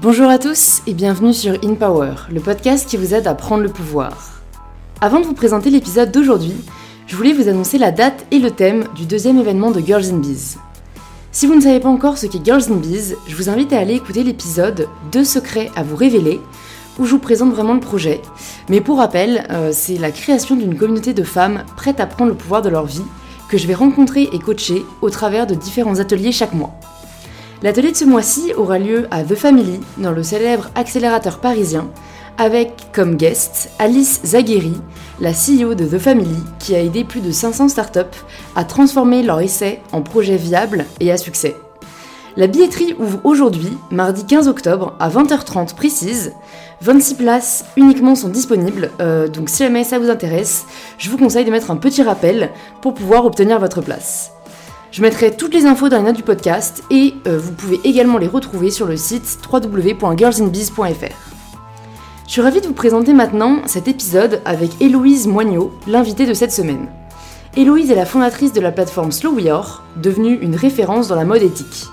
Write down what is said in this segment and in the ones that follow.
Bonjour à tous et bienvenue sur In Power, le podcast qui vous aide à prendre le pouvoir. Avant de vous présenter l'épisode d'aujourd'hui, je voulais vous annoncer la date et le thème du deuxième événement de Girls in Bees. Si vous ne savez pas encore ce qu'est Girls in Bees, je vous invite à aller écouter l'épisode Deux secrets à vous révéler, où je vous présente vraiment le projet. Mais pour rappel, euh, c'est la création d'une communauté de femmes prêtes à prendre le pouvoir de leur vie, que je vais rencontrer et coacher au travers de différents ateliers chaque mois. L'atelier de ce mois-ci aura lieu à The Family, dans le célèbre accélérateur parisien, avec comme guest Alice Zagheri, la CEO de The Family, qui a aidé plus de 500 startups à transformer leur essai en projet viable et à succès. La billetterie ouvre aujourd'hui, mardi 15 octobre, à 20h30 précise. 26 places uniquement sont disponibles, euh, donc si jamais ça vous intéresse, je vous conseille de mettre un petit rappel pour pouvoir obtenir votre place. Je mettrai toutes les infos dans les notes du podcast et euh, vous pouvez également les retrouver sur le site www.girlsinbiz.fr. Je suis ravie de vous présenter maintenant cet épisode avec Héloïse Moignot, l'invitée de cette semaine. Héloïse est la fondatrice de la plateforme Slow We Are, devenue une référence dans la mode éthique.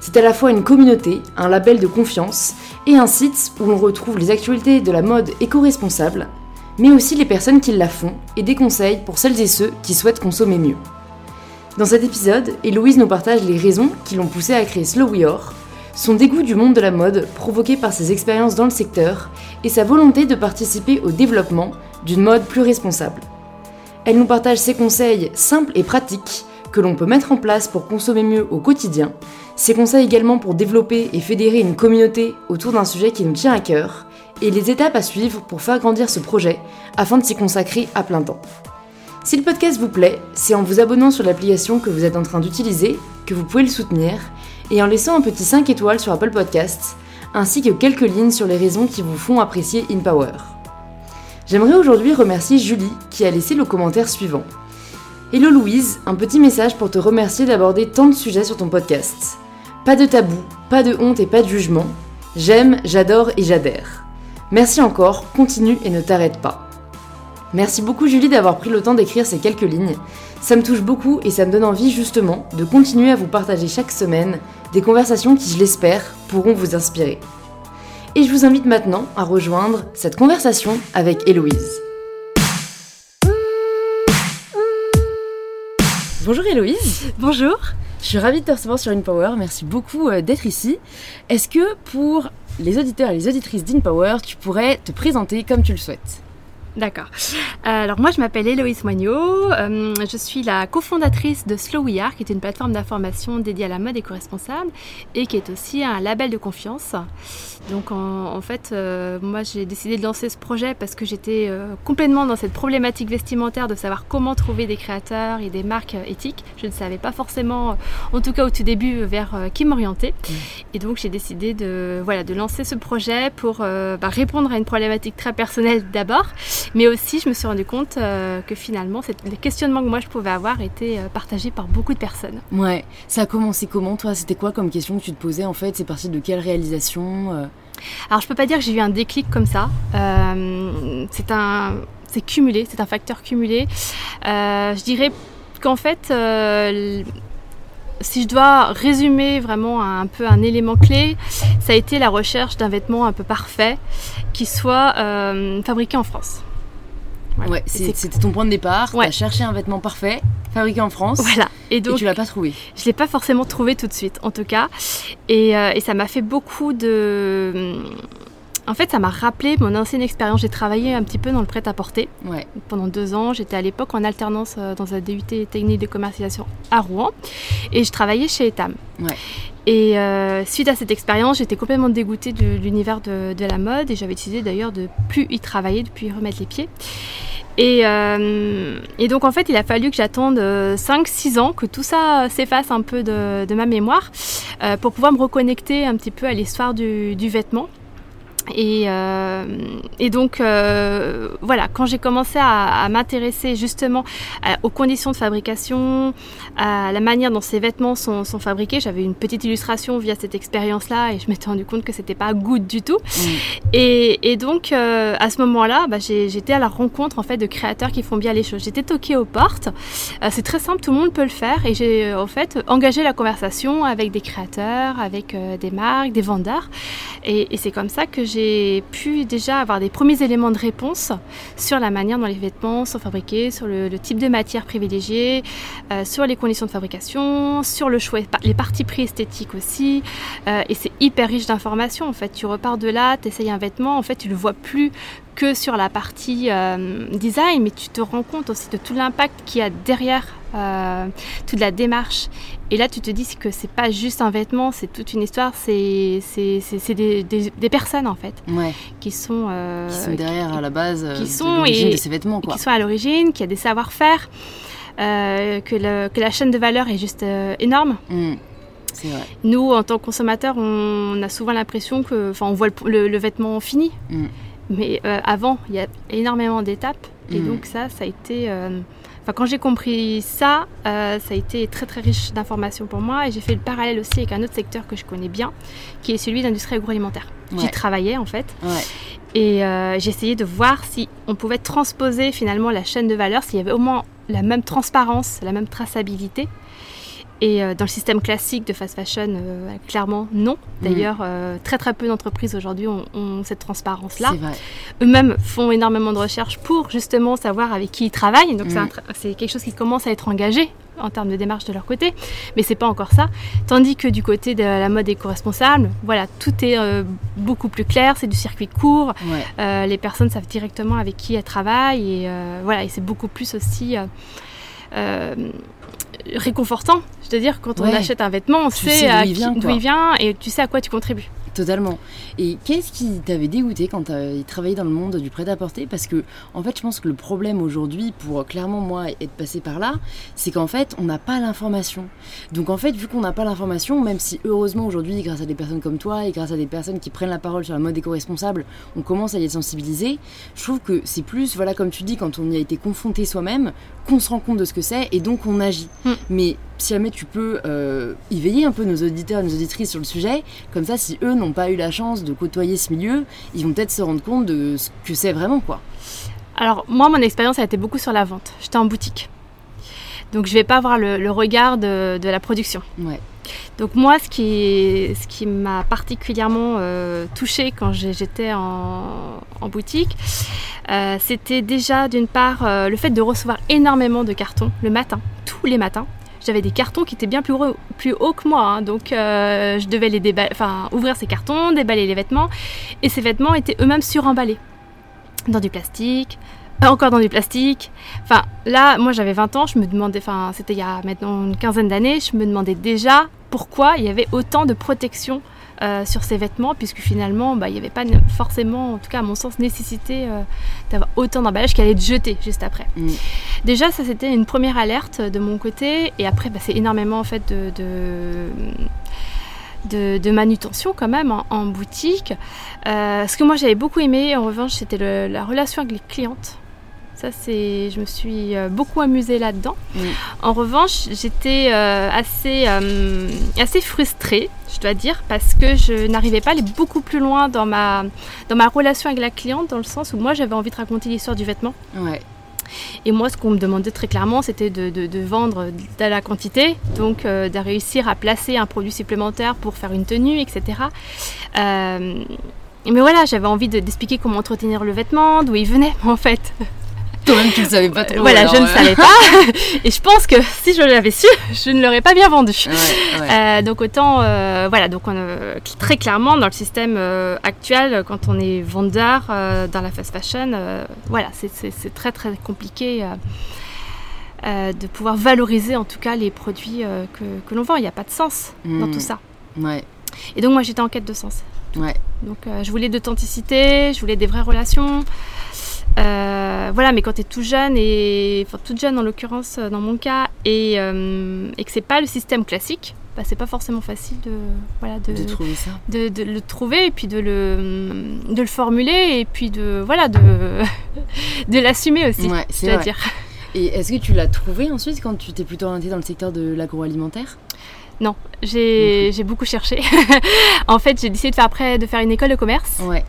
C'est à la fois une communauté, un label de confiance et un site où l'on retrouve les actualités de la mode éco-responsable, mais aussi les personnes qui la font et des conseils pour celles et ceux qui souhaitent consommer mieux. Dans cet épisode, Héloïse nous partage les raisons qui l'ont poussée à créer Slow We Are, son dégoût du monde de la mode provoqué par ses expériences dans le secteur et sa volonté de participer au développement d'une mode plus responsable. Elle nous partage ses conseils simples et pratiques que l'on peut mettre en place pour consommer mieux au quotidien, ses conseils également pour développer et fédérer une communauté autour d'un sujet qui nous tient à cœur, et les étapes à suivre pour faire grandir ce projet afin de s'y consacrer à plein temps. Si le podcast vous plaît, c'est en vous abonnant sur l'application que vous êtes en train d'utiliser que vous pouvez le soutenir et en laissant un petit 5 étoiles sur Apple Podcasts, ainsi que quelques lignes sur les raisons qui vous font apprécier InPower. J'aimerais aujourd'hui remercier Julie qui a laissé le commentaire suivant. Hello Louise, un petit message pour te remercier d'aborder tant de sujets sur ton podcast. Pas de tabou, pas de honte et pas de jugement. J'aime, j'adore et j'adhère. Merci encore, continue et ne t'arrête pas. Merci beaucoup Julie d'avoir pris le temps d'écrire ces quelques lignes. Ça me touche beaucoup et ça me donne envie justement de continuer à vous partager chaque semaine des conversations qui, je l'espère, pourront vous inspirer. Et je vous invite maintenant à rejoindre cette conversation avec Héloïse. Bonjour Héloïse. Bonjour. Je suis ravie de te recevoir sur InPower. Merci beaucoup euh, d'être ici. Est-ce que pour les auditeurs et les auditrices d'InPower, tu pourrais te présenter comme tu le souhaites? D'accord. Euh, alors moi je m'appelle Héloïse Moignot, euh, je suis la cofondatrice de Slow We Are, qui est une plateforme d'information dédiée à la mode éco-responsable et qui est aussi un label de confiance. Donc en, fait, euh, moi j'ai décidé de lancer ce projet parce que j'étais complètement dans cette problématique vestimentaire de savoir comment trouver des créateurs et des marques éthiques. Je ne savais pas forcément, en tout cas au tout début, vers qui m'orienter. Mmh. Et donc j'ai décidé de, voilà, de lancer ce projet pour bah, répondre à une problématique très personnelle d'abord mais aussi, je me suis rendu compte euh, que finalement, les questionnements que moi je pouvais avoir étaient euh, partagés par beaucoup de personnes. Ouais, ça a commencé comment toi? C'était quoi comme question que tu te posais en fait? C'est parti de quelle réalisation euh? Alors je peux pas dire que j'ai eu un déclic comme ça. c'est un, c'est cumulé, c'est un facteur cumulé. je dirais qu'en fait si je dois résumer vraiment un, peu un élément clé, ça a été la recherche d'un vêtement un peu parfait qui soit fabriqué en France. Ouais, c'était ton point de départ. Ouais. Tu as cherché un vêtement parfait, fabriqué en France. Voilà. Et donc. tu l'as pas trouvé. Je l'ai pas forcément trouvé tout de suite, en tout cas. Et, euh, et ça m'a fait beaucoup de. En fait, ça m'a rappelé mon ancienne expérience. J'ai travaillé un petit peu dans le prêt-à-porter ouais. pendant deux ans. J'étais à l'époque en alternance euh, dans un DUT technique de commercialisation à Rouen et je travaillais chez Etam. Ouais. Et euh, suite à cette expérience, j'étais complètement dégoûtée de l'univers de, de, la mode et j'avais décidé d'ailleurs de plus y travailler, de plus y remettre les pieds. Et, euh, et, donc en fait, il a fallu que j'attende 5-6 ans, que tout ça s'efface un peu de, de ma mémoire, euh, pour pouvoir me reconnecter un petit peu à l'histoire du, du, vêtement. Et, euh, et, donc, euh, voilà, quand j'ai commencé à, à m'intéresser justement aux conditions de fabrication, à la manière dont ces vêtements sont, sont fabriqués, j'avais une petite illustration via cette expérience-là et je m'étais rendu compte que c'était pas good du tout. Mm. Et, et, donc, euh, à ce moment-là, bah, j'étais à la rencontre en fait de créateurs qui font bien les choses. J'étais toquée aux portes. Euh, c'est très simple, tout le monde peut le faire. Et j'ai en fait engagé la conversation avec des créateurs, avec des marques, des vendeurs. Et, et c'est comme ça que j'ai pu déjà avoir des premiers éléments de réponse sur la manière dont les vêtements sont fabriqués, sur le, type de matière privilégiée, euh, sur les conditions de fabrication, sur le choix, les parties pris esthétiques aussi. Euh, et c'est hyper riche d'informations en fait. Tu repars de là, tu essayes un vêtement, en fait tu le vois plus que sur la partie euh, design, mais tu te rends compte aussi de tout l'impact qu'il y a derrière toute la démarche. Et là, tu te dis que c'est pas juste un vêtement, c'est toute une histoire, c'est des, des, des, personnes en fait qui sont euh, qui sont derrière à la base qui sont de, de ces vêtements quoi. qui sont à l'origine, qui a des savoir-faire, que, que, la chaîne de valeur est juste énorme. Mm. Vrai. Nous, en tant que consommateurs, on, a souvent l'impression que, enfin, on voit le, le, vêtement fini. Mm. Mais euh, avant, il y a énormément d'étapes. Et mm. donc ça, ça a été... Euh, enfin, quand j'ai compris ça, euh, ça a été très très riche d'informations pour moi. Et j'ai fait le parallèle aussi avec un autre secteur que je connais bien, qui est celui de l'industrie agroalimentaire. J'y travaillais en fait. Et j'ai essayé de voir si on pouvait transposer finalement la chaîne de valeur, s'il y avait au moins la même transparence, la même traçabilité et euh, dans le système classique de fast fashion, euh, clairement non. D'ailleurs, euh, très très peu d'entreprises aujourd'hui ont, cette transparence-là. Eux-mêmes font énormément de recherches pour justement savoir avec qui ils travaillent. Donc c'est quelque chose qui commence à être engagé en termes de démarche de leur côté, mais c'est pas encore ça. Tandis que du côté de la mode éco-responsable, voilà, tout est beaucoup plus clair, c'est du circuit court, les personnes savent directement avec qui elles travaillent et voilà, et c'est beaucoup plus aussi réconfortant. Je veux dire, quand on achète un vêtement, on sait, d'où il, vient et tu sais à quoi tu contribues. Totalement. Et qu'est-ce qui t'avait dégoûté quand tu as travaillé dans le monde du prêt-à-porter? Parce que, en fait, je pense que le problème aujourd'hui, pour clairement moi être passé par là, c'est qu'en fait, on n'a pas l'information. Donc, en fait, vu qu'on n'a pas l'information, même si heureusement aujourd'hui, grâce à des personnes comme toi et grâce à des personnes qui prennent la parole sur la mode éco-responsable, on commence à y être sensibilisé, je trouve que c'est plus, voilà, comme tu dis, quand on y a été confronté soi-même, qu'on se rend compte de ce que c'est et donc on agit. Mm. Mais si jamais tu peux euh, éveiller un peu nos auditeurs et nos auditrices sur le sujet, comme ça, si eux n'ont pas eu la chance de côtoyer ce milieu, ils vont peut-être se rendre compte de ce que c'est vraiment, quoi. Alors, moi, mon expérience a été beaucoup sur la vente. J'étais en boutique. Donc, je vais pas avoir le, regard de, la production. Ouais. Donc moi, ce qui, ce qui m'a particulièrement euh, touchée quand j'étais en, boutique, euh, c'était déjà d'une part euh, le fait de recevoir énormément de cartons le matin, tous les matins j'avais des cartons qui étaient bien plus, plus hauts que moi. Hein. donc, euh, je devais les enfin, ouvrir ces cartons, déballer les vêtements. Et ces vêtements étaient eux-mêmes suremballés dans du plastique, encore dans du plastique. Enfin, là, moi j'avais 20 ans, je me demandais, enfin, c'était il y a maintenant une quinzaine d'années, je me demandais déjà pourquoi il y avait autant de protection euh, sur ces vêtements, puisque finalement, bah, il n'y avait pas forcément, en tout cas à mon sens, nécessité euh, d'avoir autant d'emballage qui allait être jeté juste après. Mm. Déjà, ça c'était une première alerte de mon côté, et après, bah, c'est énormément en fait de, de manutention quand même en, boutique. Euh, ce que moi j'avais beaucoup aimé en revanche c'était la relation avec les clientes. Ça, c'est, je me suis euh, beaucoup amusée là-dedans. En revanche, j'étais euh, assez, euh, assez frustrée, je dois dire, parce que je n'arrivais pas à aller beaucoup plus loin dans ma, dans ma relation avec la cliente, dans le sens où moi, j'avais envie de raconter l'histoire du vêtement. Et moi, ce qu'on me demandait très clairement, c'était de, de, vendre de la quantité, donc de réussir à placer un produit supplémentaire pour faire une tenue, etc. mais voilà, j'avais envie d'expliquer comment entretenir le vêtement, d'où il venait, en fait. Toi-même, tu ne savais pas trop. Voilà, je ne savais pas. et je pense que si je l'avais su, je ne l'aurais pas bien vendu. Euh, donc autant, euh, voilà, donc on, très clairement dans le système euh, actuel, quand on est vendeur dans la fast fashion, voilà, c'est très très compliqué. de pouvoir valoriser en tout cas les produits que, que l'on vend. Il n'y a pas de sens dans tout hmm. ça. Ouais. Et donc moi j'étais en quête de sens. Ouais. Donc je voulais d'authenticité, je voulais des vraies relations. Voilà, mais quand tu es tout jeune, et enfin toute jeune en l'occurrence dans mon cas, et, et que c'est pas le système classique, bah, c'est pas forcément facile de, voilà, de, de trouver ça. De, de, le trouver et puis de le, de le formuler et puis de, voilà, de, de l'assumer aussi, ouais, c'est à dire. Et est-ce que tu l'as trouvé ensuite quand tu t'es plutôt orientée dans le secteur de l'agroalimentaire? Non, j'ai beaucoup cherché. en fait, j'ai décidé de faire après de faire une école de commerce. Ouais.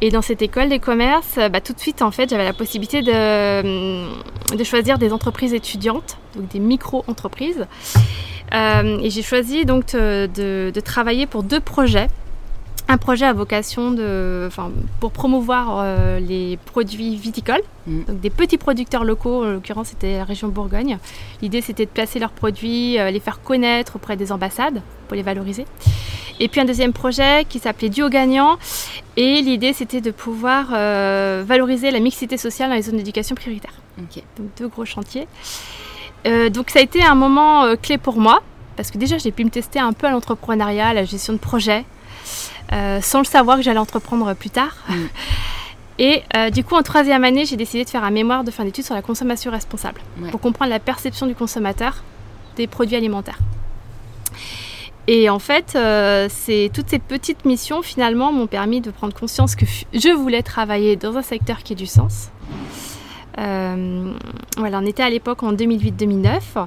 Et dans cette école de commerce, bah, tout de suite, en fait, j'avais la possibilité de, de choisir des entreprises étudiantes, donc des micro-entreprises. Euh, et j'ai choisi donc de, de, travailler pour deux projets. Un projet à vocation de, enfin, pour promouvoir euh, les produits viticoles, mm. donc des petits producteurs locaux, en l'occurrence c'était la région Bourgogne. L'idée c'était de placer leurs produits, euh, les faire connaître auprès des ambassades pour les valoriser. Et puis un deuxième projet qui s'appelait Duo gagnant. Et l'idée c'était de pouvoir valoriser la mixité sociale dans les zones d'éducation prioritaire. Donc deux gros chantiers. Euh, donc ça a été un moment euh, clé pour moi, parce que déjà j'ai pu me tester un peu à l'entrepreneuriat, à la gestion de projet, euh, sans le savoir que j'allais entreprendre plus tard. Mm. Et du coup, en troisième année, j'ai décidé de faire un mémoire de fin d'études sur la consommation responsable, pour comprendre la perception du consommateur des produits alimentaires. Et en fait, c'est toutes ces petites missions finalement m'ont permis de prendre conscience que je voulais travailler dans un secteur qui ait du sens, euh, voilà, on était à l'époque en 2008-2009.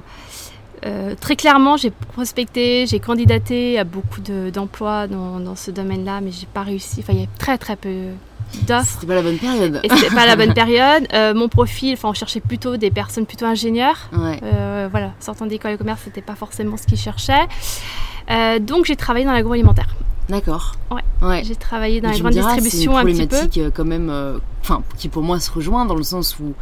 Euh, très clairement, j'ai prospecté, j'ai candidaté à beaucoup d'emplois dans, ce domaine-là, mais j'ai pas réussi. Enfin, il y avait très très peu d'offres. C'était pas la bonne période. Et c'était pas la bonne période. Euh, mon profil, enfin, on cherchait plutôt des personnes plutôt ingénieurs. voilà, sortant d'école de commerce, c'était pas forcément ce qu'ils cherchaient. donc, j'ai travaillé dans l'agroalimentaire. D'accord. Ouais. J'ai travaillé dans la grande distribution un petit peu. Euh, quand même, euh, enfin, qui pour moi se rejoint dans le sens où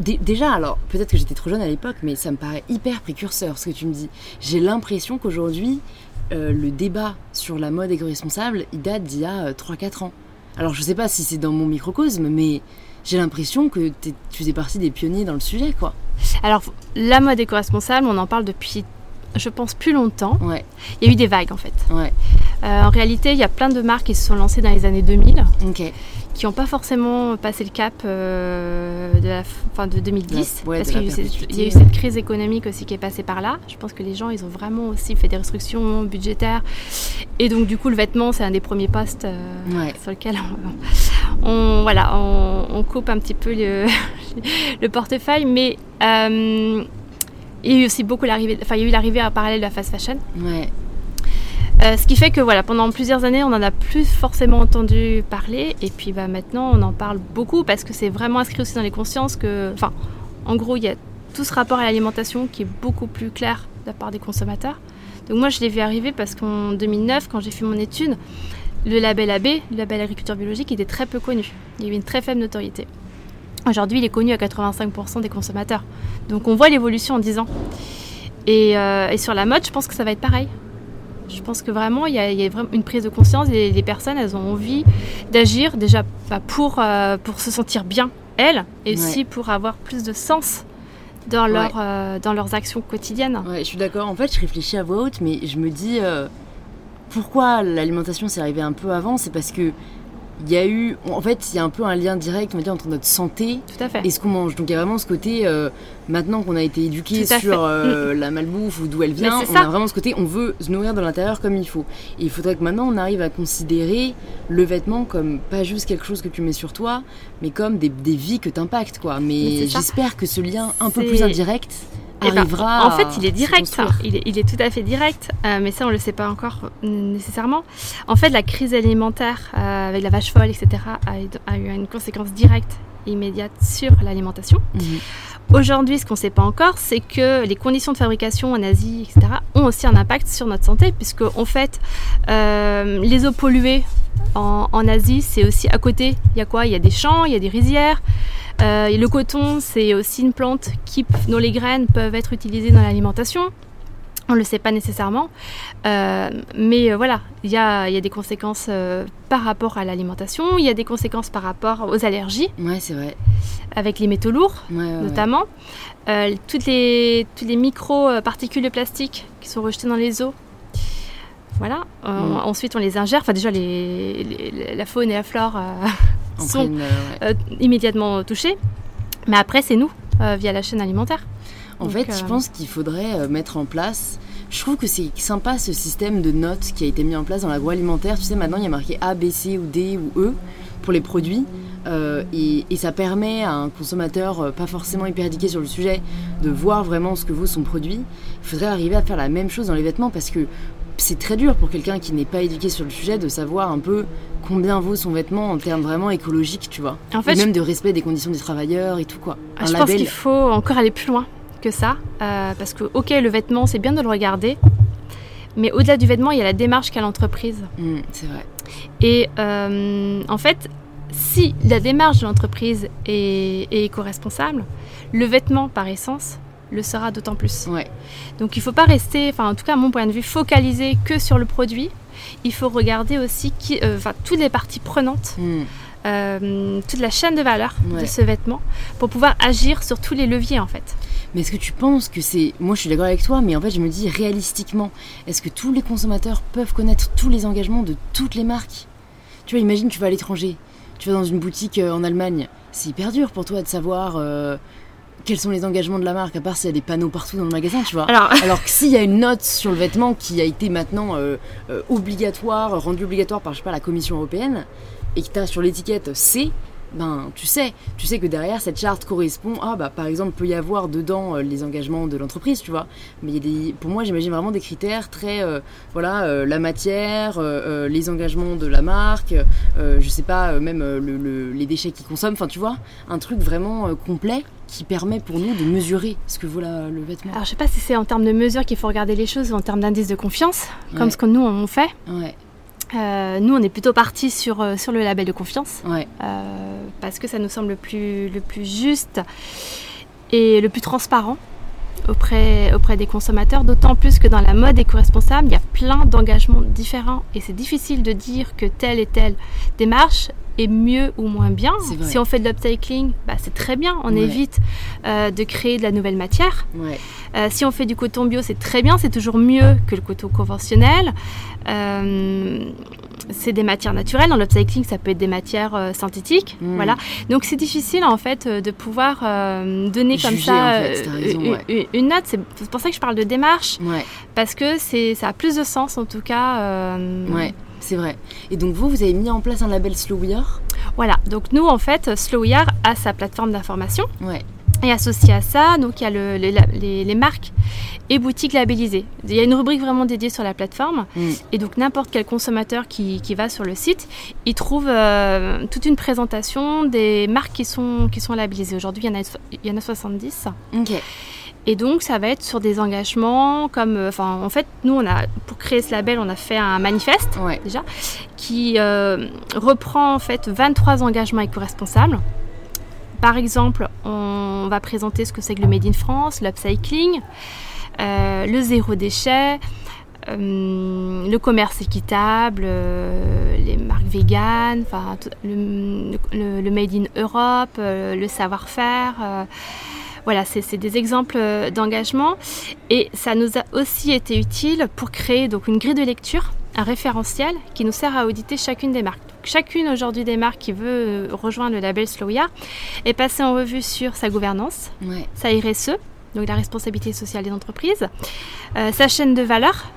déjà, alors peut-être que j'étais trop jeune à l'époque, mais ça me paraît hyper précurseur ce que tu me dis. J'ai l'impression qu'aujourd'hui, euh, le débat sur la mode éco-responsable, il date d'il y a 3-4 ans. Alors je sais pas si c'est dans mon microcosme, mais j'ai l'impression que tu faisais partie des pionniers dans le sujet, quoi. Alors la mode éco-responsable, on en parle depuis je pense, plus longtemps. Ouais. Il y a eu des vagues en fait. Ouais. Euh, en réalité, il y a plein de marques qui se sont lancées dans les années 2000. Ok. Qui n'ont pas forcément passé le cap euh, de, la, fin de 2010. parce qu'il y, a eu cette crise économique aussi qui est passée par là. Je pense que les gens, ils ont vraiment aussi fait des restrictions budgétaires. Et donc, du coup, le vêtement, c'est un des premiers postes euh, sur lequel on, voilà, on, coupe un petit peu le, le portefeuille. Mais il y a eu aussi beaucoup l'arrivée, enfin il y a eu l'arrivée à parallèle de la fast fashion. Ouais. Euh, ce qui fait que voilà, pendant plusieurs années, on en a plus forcément entendu parler, et puis bah, maintenant, on en parle beaucoup parce que c'est vraiment inscrit aussi dans les consciences que, en gros, il y a tout ce rapport à l'alimentation qui est beaucoup plus clair de la part des consommateurs. Donc moi, je l'ai vu arriver parce qu'en 2009, quand j'ai fait mon étude, le label AB, le label agriculture biologique, était très peu connu. Il y avait une très faible notoriété. Aujourd'hui, il est connu à 85% des consommateurs. Donc on voit l'évolution en 10 ans. Euh, et, sur la mode, je pense que ça va être pareil. Je pense que vraiment, il y a, vraiment une prise de conscience et les personnes, elles ont envie d'agir déjà bah, pour, euh, pour se sentir bien, elles, et aussi pour avoir plus de sens dans, leur, euh, dans leurs actions quotidiennes. Ouais, je suis d'accord. En fait, je réfléchis à voix haute, mais je me dis pourquoi l'alimentation s'est arrivée un peu avant? C'est parce que il y a eu, en fait, il y a un peu un lien direct, on va dire, entre notre santé et ce qu'on mange. Donc il y a vraiment ce côté, euh, maintenant qu'on a été éduqué sur euh, la malbouffe ou d'où elle vient, on a vraiment ce côté, on veut se nourrir de l'intérieur comme il faut. Et il faudrait que maintenant on arrive à considérer le vêtement comme pas juste quelque chose que tu mets sur toi, mais comme des, des vies que tu impactes, quoi. Mais, j'espère que ce lien un peu plus indirect eh ben, en fait, il est direct. Il est, il est, tout à fait direct, euh, mais ça, on ne le sait pas encore nécessairement. En fait, la crise alimentaire euh, avec la vache folle, etc., a, eu une conséquence directe immédiate sur l'alimentation. Mhm. Aujourd'hui, ce qu'on ne sait pas encore, c'est que les conditions de fabrication en Asie, etc., ont aussi un impact sur notre santé, puisque en fait, euh, les eaux polluées en, Asie, c'est aussi à côté. Il y a quoi? Il y a des champs, il y a des rizières. Euh, le coton, c'est aussi une plante qui, dont les graines peuvent être utilisées dans l'alimentation. On ne le sait pas nécessairement. Euh, mais euh, voilà, il y a, des conséquences par rapport à l'alimentation, il y a des conséquences par rapport aux allergies. Ouais, c'est vrai. Avec les métaux lourds, notamment. toutes les, toutes les micro-particules de plastique qui sont rejetées dans les eaux. Voilà. Mm. Ensuite, on les ingère. Enfin, déjà, les, la faune et la flore sont immédiatement touchés. Mais après, c'est nous, via la chaîne alimentaire. En fait, je pense qu'il faudrait mettre en place je trouve que c'est sympa ce système de notes qui a été mis en place dans l'agroalimentaire. Tu sais, maintenant il y a marqué A, B, C ou D ou E pour les produits. Euh, et, ça permet à un consommateur euh, pas forcément hyper éduqué sur le sujet de voir vraiment ce que vaut son produit. Il faudrait arriver à faire la même chose dans les vêtements parce que c'est très dur pour quelqu'un qui n'est pas éduqué sur le sujet de savoir un peu combien vaut son vêtement en termes vraiment écologiques, tu vois. En fait, et même de respect des conditions des travailleurs et tout quoi. Ah, je pense qu'il faut encore aller plus loin que ça. Euh, parce que, ok, le vêtement, c'est bien de le regarder. Mais au-delà du vêtement, il y a la démarche qu'a l'entreprise. Mmh, c'est vrai. Et euh, en fait, si la démarche de l'entreprise est, éco-responsable, le vêtement, par essence, le sera d'autant plus. Ouais. Donc il ne faut pas rester, enfin en tout cas à mon point de vue, focalisé que sur le produit. Il faut regarder aussi qui, euh, toutes les parties prenantes. Mmh. toute la chaîne de valeur de ce vêtement pour pouvoir agir sur tous les leviers en fait. Mais est-ce que tu penses que c'est. Moi, je suis d'accord avec toi, mais en fait, je me dis réalistiquement, est-ce que tous les consommateurs peuvent connaître tous les engagements de toutes les marques? Tu vois, imagine, tu vas à l'étranger, tu vas dans une boutique euh, en Allemagne, c'est hyper dur pour toi de savoir. Euh, quels sont les engagements de la marque, à part s'il y a des panneaux partout dans le magasin, tu vois. Alors, Alors que s'il y a une note sur le vêtement qui a été maintenant euh, obligatoire, rendue obligatoire par, je sais pas, la Commission européenne, et que tu as sur l'étiquette C, ben tu sais, tu sais que derrière cette charte correspond à, bah, par exemple, peut y avoir dedans euh, les engagements de l'entreprise, tu vois. Mais il y a des, pour moi, j'imagine vraiment des critères très, euh, voilà, euh, la matière, les engagements de la marque, je sais pas, même les déchets qu'ils consomment, enfin tu vois, un truc vraiment complet qui permet pour nous de mesurer ce que vaut le vêtement. Alors je sais pas si c'est en termes de mesure qu'il faut regarder les choses ou en termes d'indice de confiance, comme ce que nous on fait. Ouais. Euh, nous, on est plutôt parti sur, euh, sur le label de confiance. Euh, parce que ça nous semble le plus, le plus juste et le plus transparent auprès, auprès des consommateurs. D'autant plus que dans la mode éco-responsable, il y a plein d'engagements différents. Et c'est difficile de dire que telle et telle démarche est mieux ou moins bien. Si on fait de l'upcycling, bah, c'est très bien. On évite de créer de la nouvelle matière. si on fait du coton bio, c'est très bien. C'est toujours mieux que le coton conventionnel. Euh, c'est des matières naturelles. Dans l'upcycling, ça peut être des matières euh, synthétiques. Hmm. Voilà. Donc c'est difficile en fait euh, de pouvoir donner comme ça une, note. C'est pour ça que je parle de démarche. Parce que ça a plus de sens en tout cas. Ouais, c'est vrai. Et donc vous, vous avez mis en place un label Slow Voilà. Donc nous, en fait, Slow a sa plateforme d'information. Ouais. Et associé à ça, donc il y a le, les, marques et boutiques labellisées. Il y a une rubrique vraiment dédiée sur la plateforme. Mm. Et donc n'importe quel consommateur qui, qui, va sur le site, il trouve euh, toute une présentation des marques qui sont, qui sont labellisées. Aujourd'hui, il, y en a, il y en a 70. Et donc, ça va être sur des engagements comme, euh, enfin, en fait, nous, on a, pour créer ce label, on a fait un manifeste déjà qui euh, reprend en fait 23 engagements éco-responsables. Par exemple, on va présenter ce que c'est que le Made in France, l'upcycling, euh, le zéro déchet, euh, le commerce équitable, euh, les marques véganes, le, Made in Europe, le savoir-faire. Voilà, c'est des exemples d'engagement. Et ça nous a aussi été utile pour créer donc une grille de lecture, un référentiel qui nous sert à auditer chacune des marques chacune aujourd'hui des marques qui veut euh, rejoindre le label Slowya est passée en revue sur sa gouvernance, sa RSE, donc la responsabilité sociale des entreprises, euh, sa chaîne de valeur,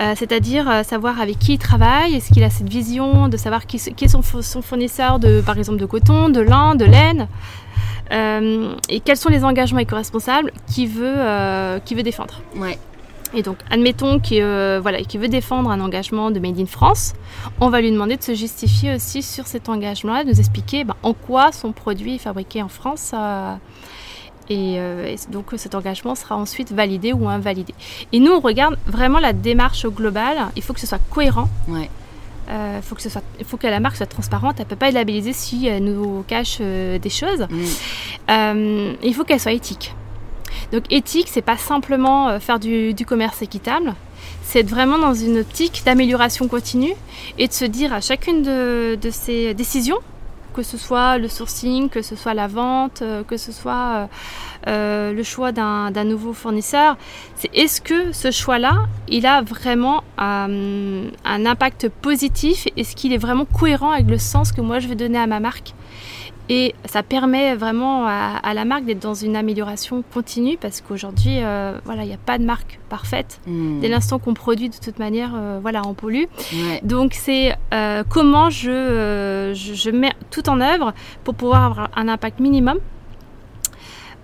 euh, c'est-à-dire savoir avec qui il travaille, est-ce qu'il a cette vision de savoir qui, est son, fournisseur de, par exemple, de coton, de lin, de laine, et quels sont les engagements éco-responsables qu'il veut, veut défendre. Et donc, admettons qu'il euh, voilà, veut défendre un engagement de Made in France, on va lui demander de se justifier aussi sur cet engagement-là, de nous expliquer ben, en quoi son produit est fabriqué en France. Euh, euh, et, donc, cet engagement sera ensuite validé ou invalidé. Et nous, on regarde vraiment la démarche globale. Il faut que ce soit cohérent. Ouais. Il faut, que ce soit, il faut que la marque soit transparente. Elle ne peut pas être labellisée si elle nous cache des choses. Mm. il faut qu'elle soit éthique. Donc éthique, c'est pas simplement euh, faire du, commerce équitable, c'est être vraiment dans une optique d'amélioration continue et de se dire à chacune de, ces décisions que ce soit le sourcing, que ce soit la vente, que ce soit le choix d'un nouveau fournisseur, c'est est-ce que ce choix-là, il a vraiment un impact positif? Est-ce qu'il est vraiment cohérent avec le sens que moi je vais donner à ma marque? Et ça permet vraiment à, la marque d'être dans une amélioration continue parce qu'aujourd'hui, euh, voilà, il n'y a pas de marque parfaite. Hmm. Dès l'instant qu'on produit, de toute manière, euh, voilà, on pollue. Donc c'est euh, comment je, je, mets tout en œuvre pour pouvoir avoir un impact minimum.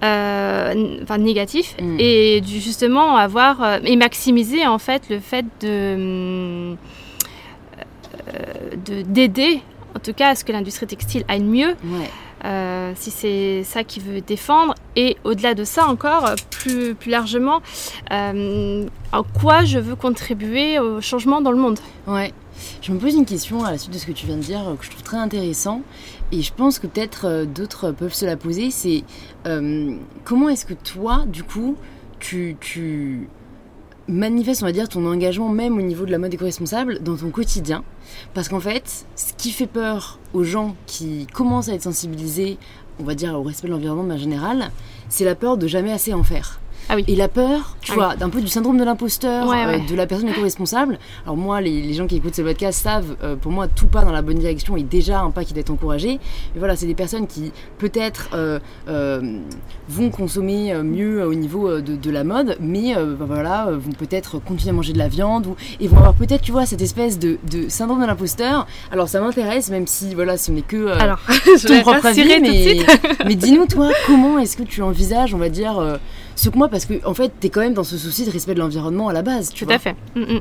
enfin négatif hmm. et justement avoir et maximiser en fait le fait de d'aider en tout cas à ce que l'industrie textile aille mieux. Euh, si c'est ça qu'il veut défendre. Et au-delà de ça encore, plus, plus largement, euh, en quoi je veux contribuer au changement dans le monde? Ouais. Je me pose une question à la suite de ce que tu viens de dire que je trouve très intéressant et je pense que peut-être euh, d'autres peuvent se la poser. C'est comment est-ce que toi, du coup, tu, tu manifeste, on va dire, ton engagement même au niveau de la mode éco-responsable dans ton quotidien. Parce qu'en fait, ce qui fait peur aux gens qui commencent à être sensibilisés, on va dire, au respect de l'environnement de manière générale, c'est la peur de jamais assez en faire. Ah et la peur, tu ah vois, d'un peu du syndrome de l'imposteur, euh, de la personne éco-responsable. Alors moi, les, gens qui écoutent ce podcast savent, euh, pour moi, tout pas dans la bonne direction est déjà un pas qui doit être encouragé. Mais voilà, c'est des personnes qui peut-être euh, vont consommer mieux au niveau de, la mode, mais bah, voilà, vont peut-être continuer à manger de la viande ou, et vont avoir peut-être, tu vois, cette espèce de, syndrome de l'imposteur. Alors ça m'intéresse, même si voilà, ce n'est que Alors, ton propre avis, mais, mais dis-nous toi, comment est-ce que tu envisages, on va dire ce que moi, parce que en fait, t'es quand même dans ce souci de respect de l'environnement à la base. Tu Tout à fait. Mm, mm.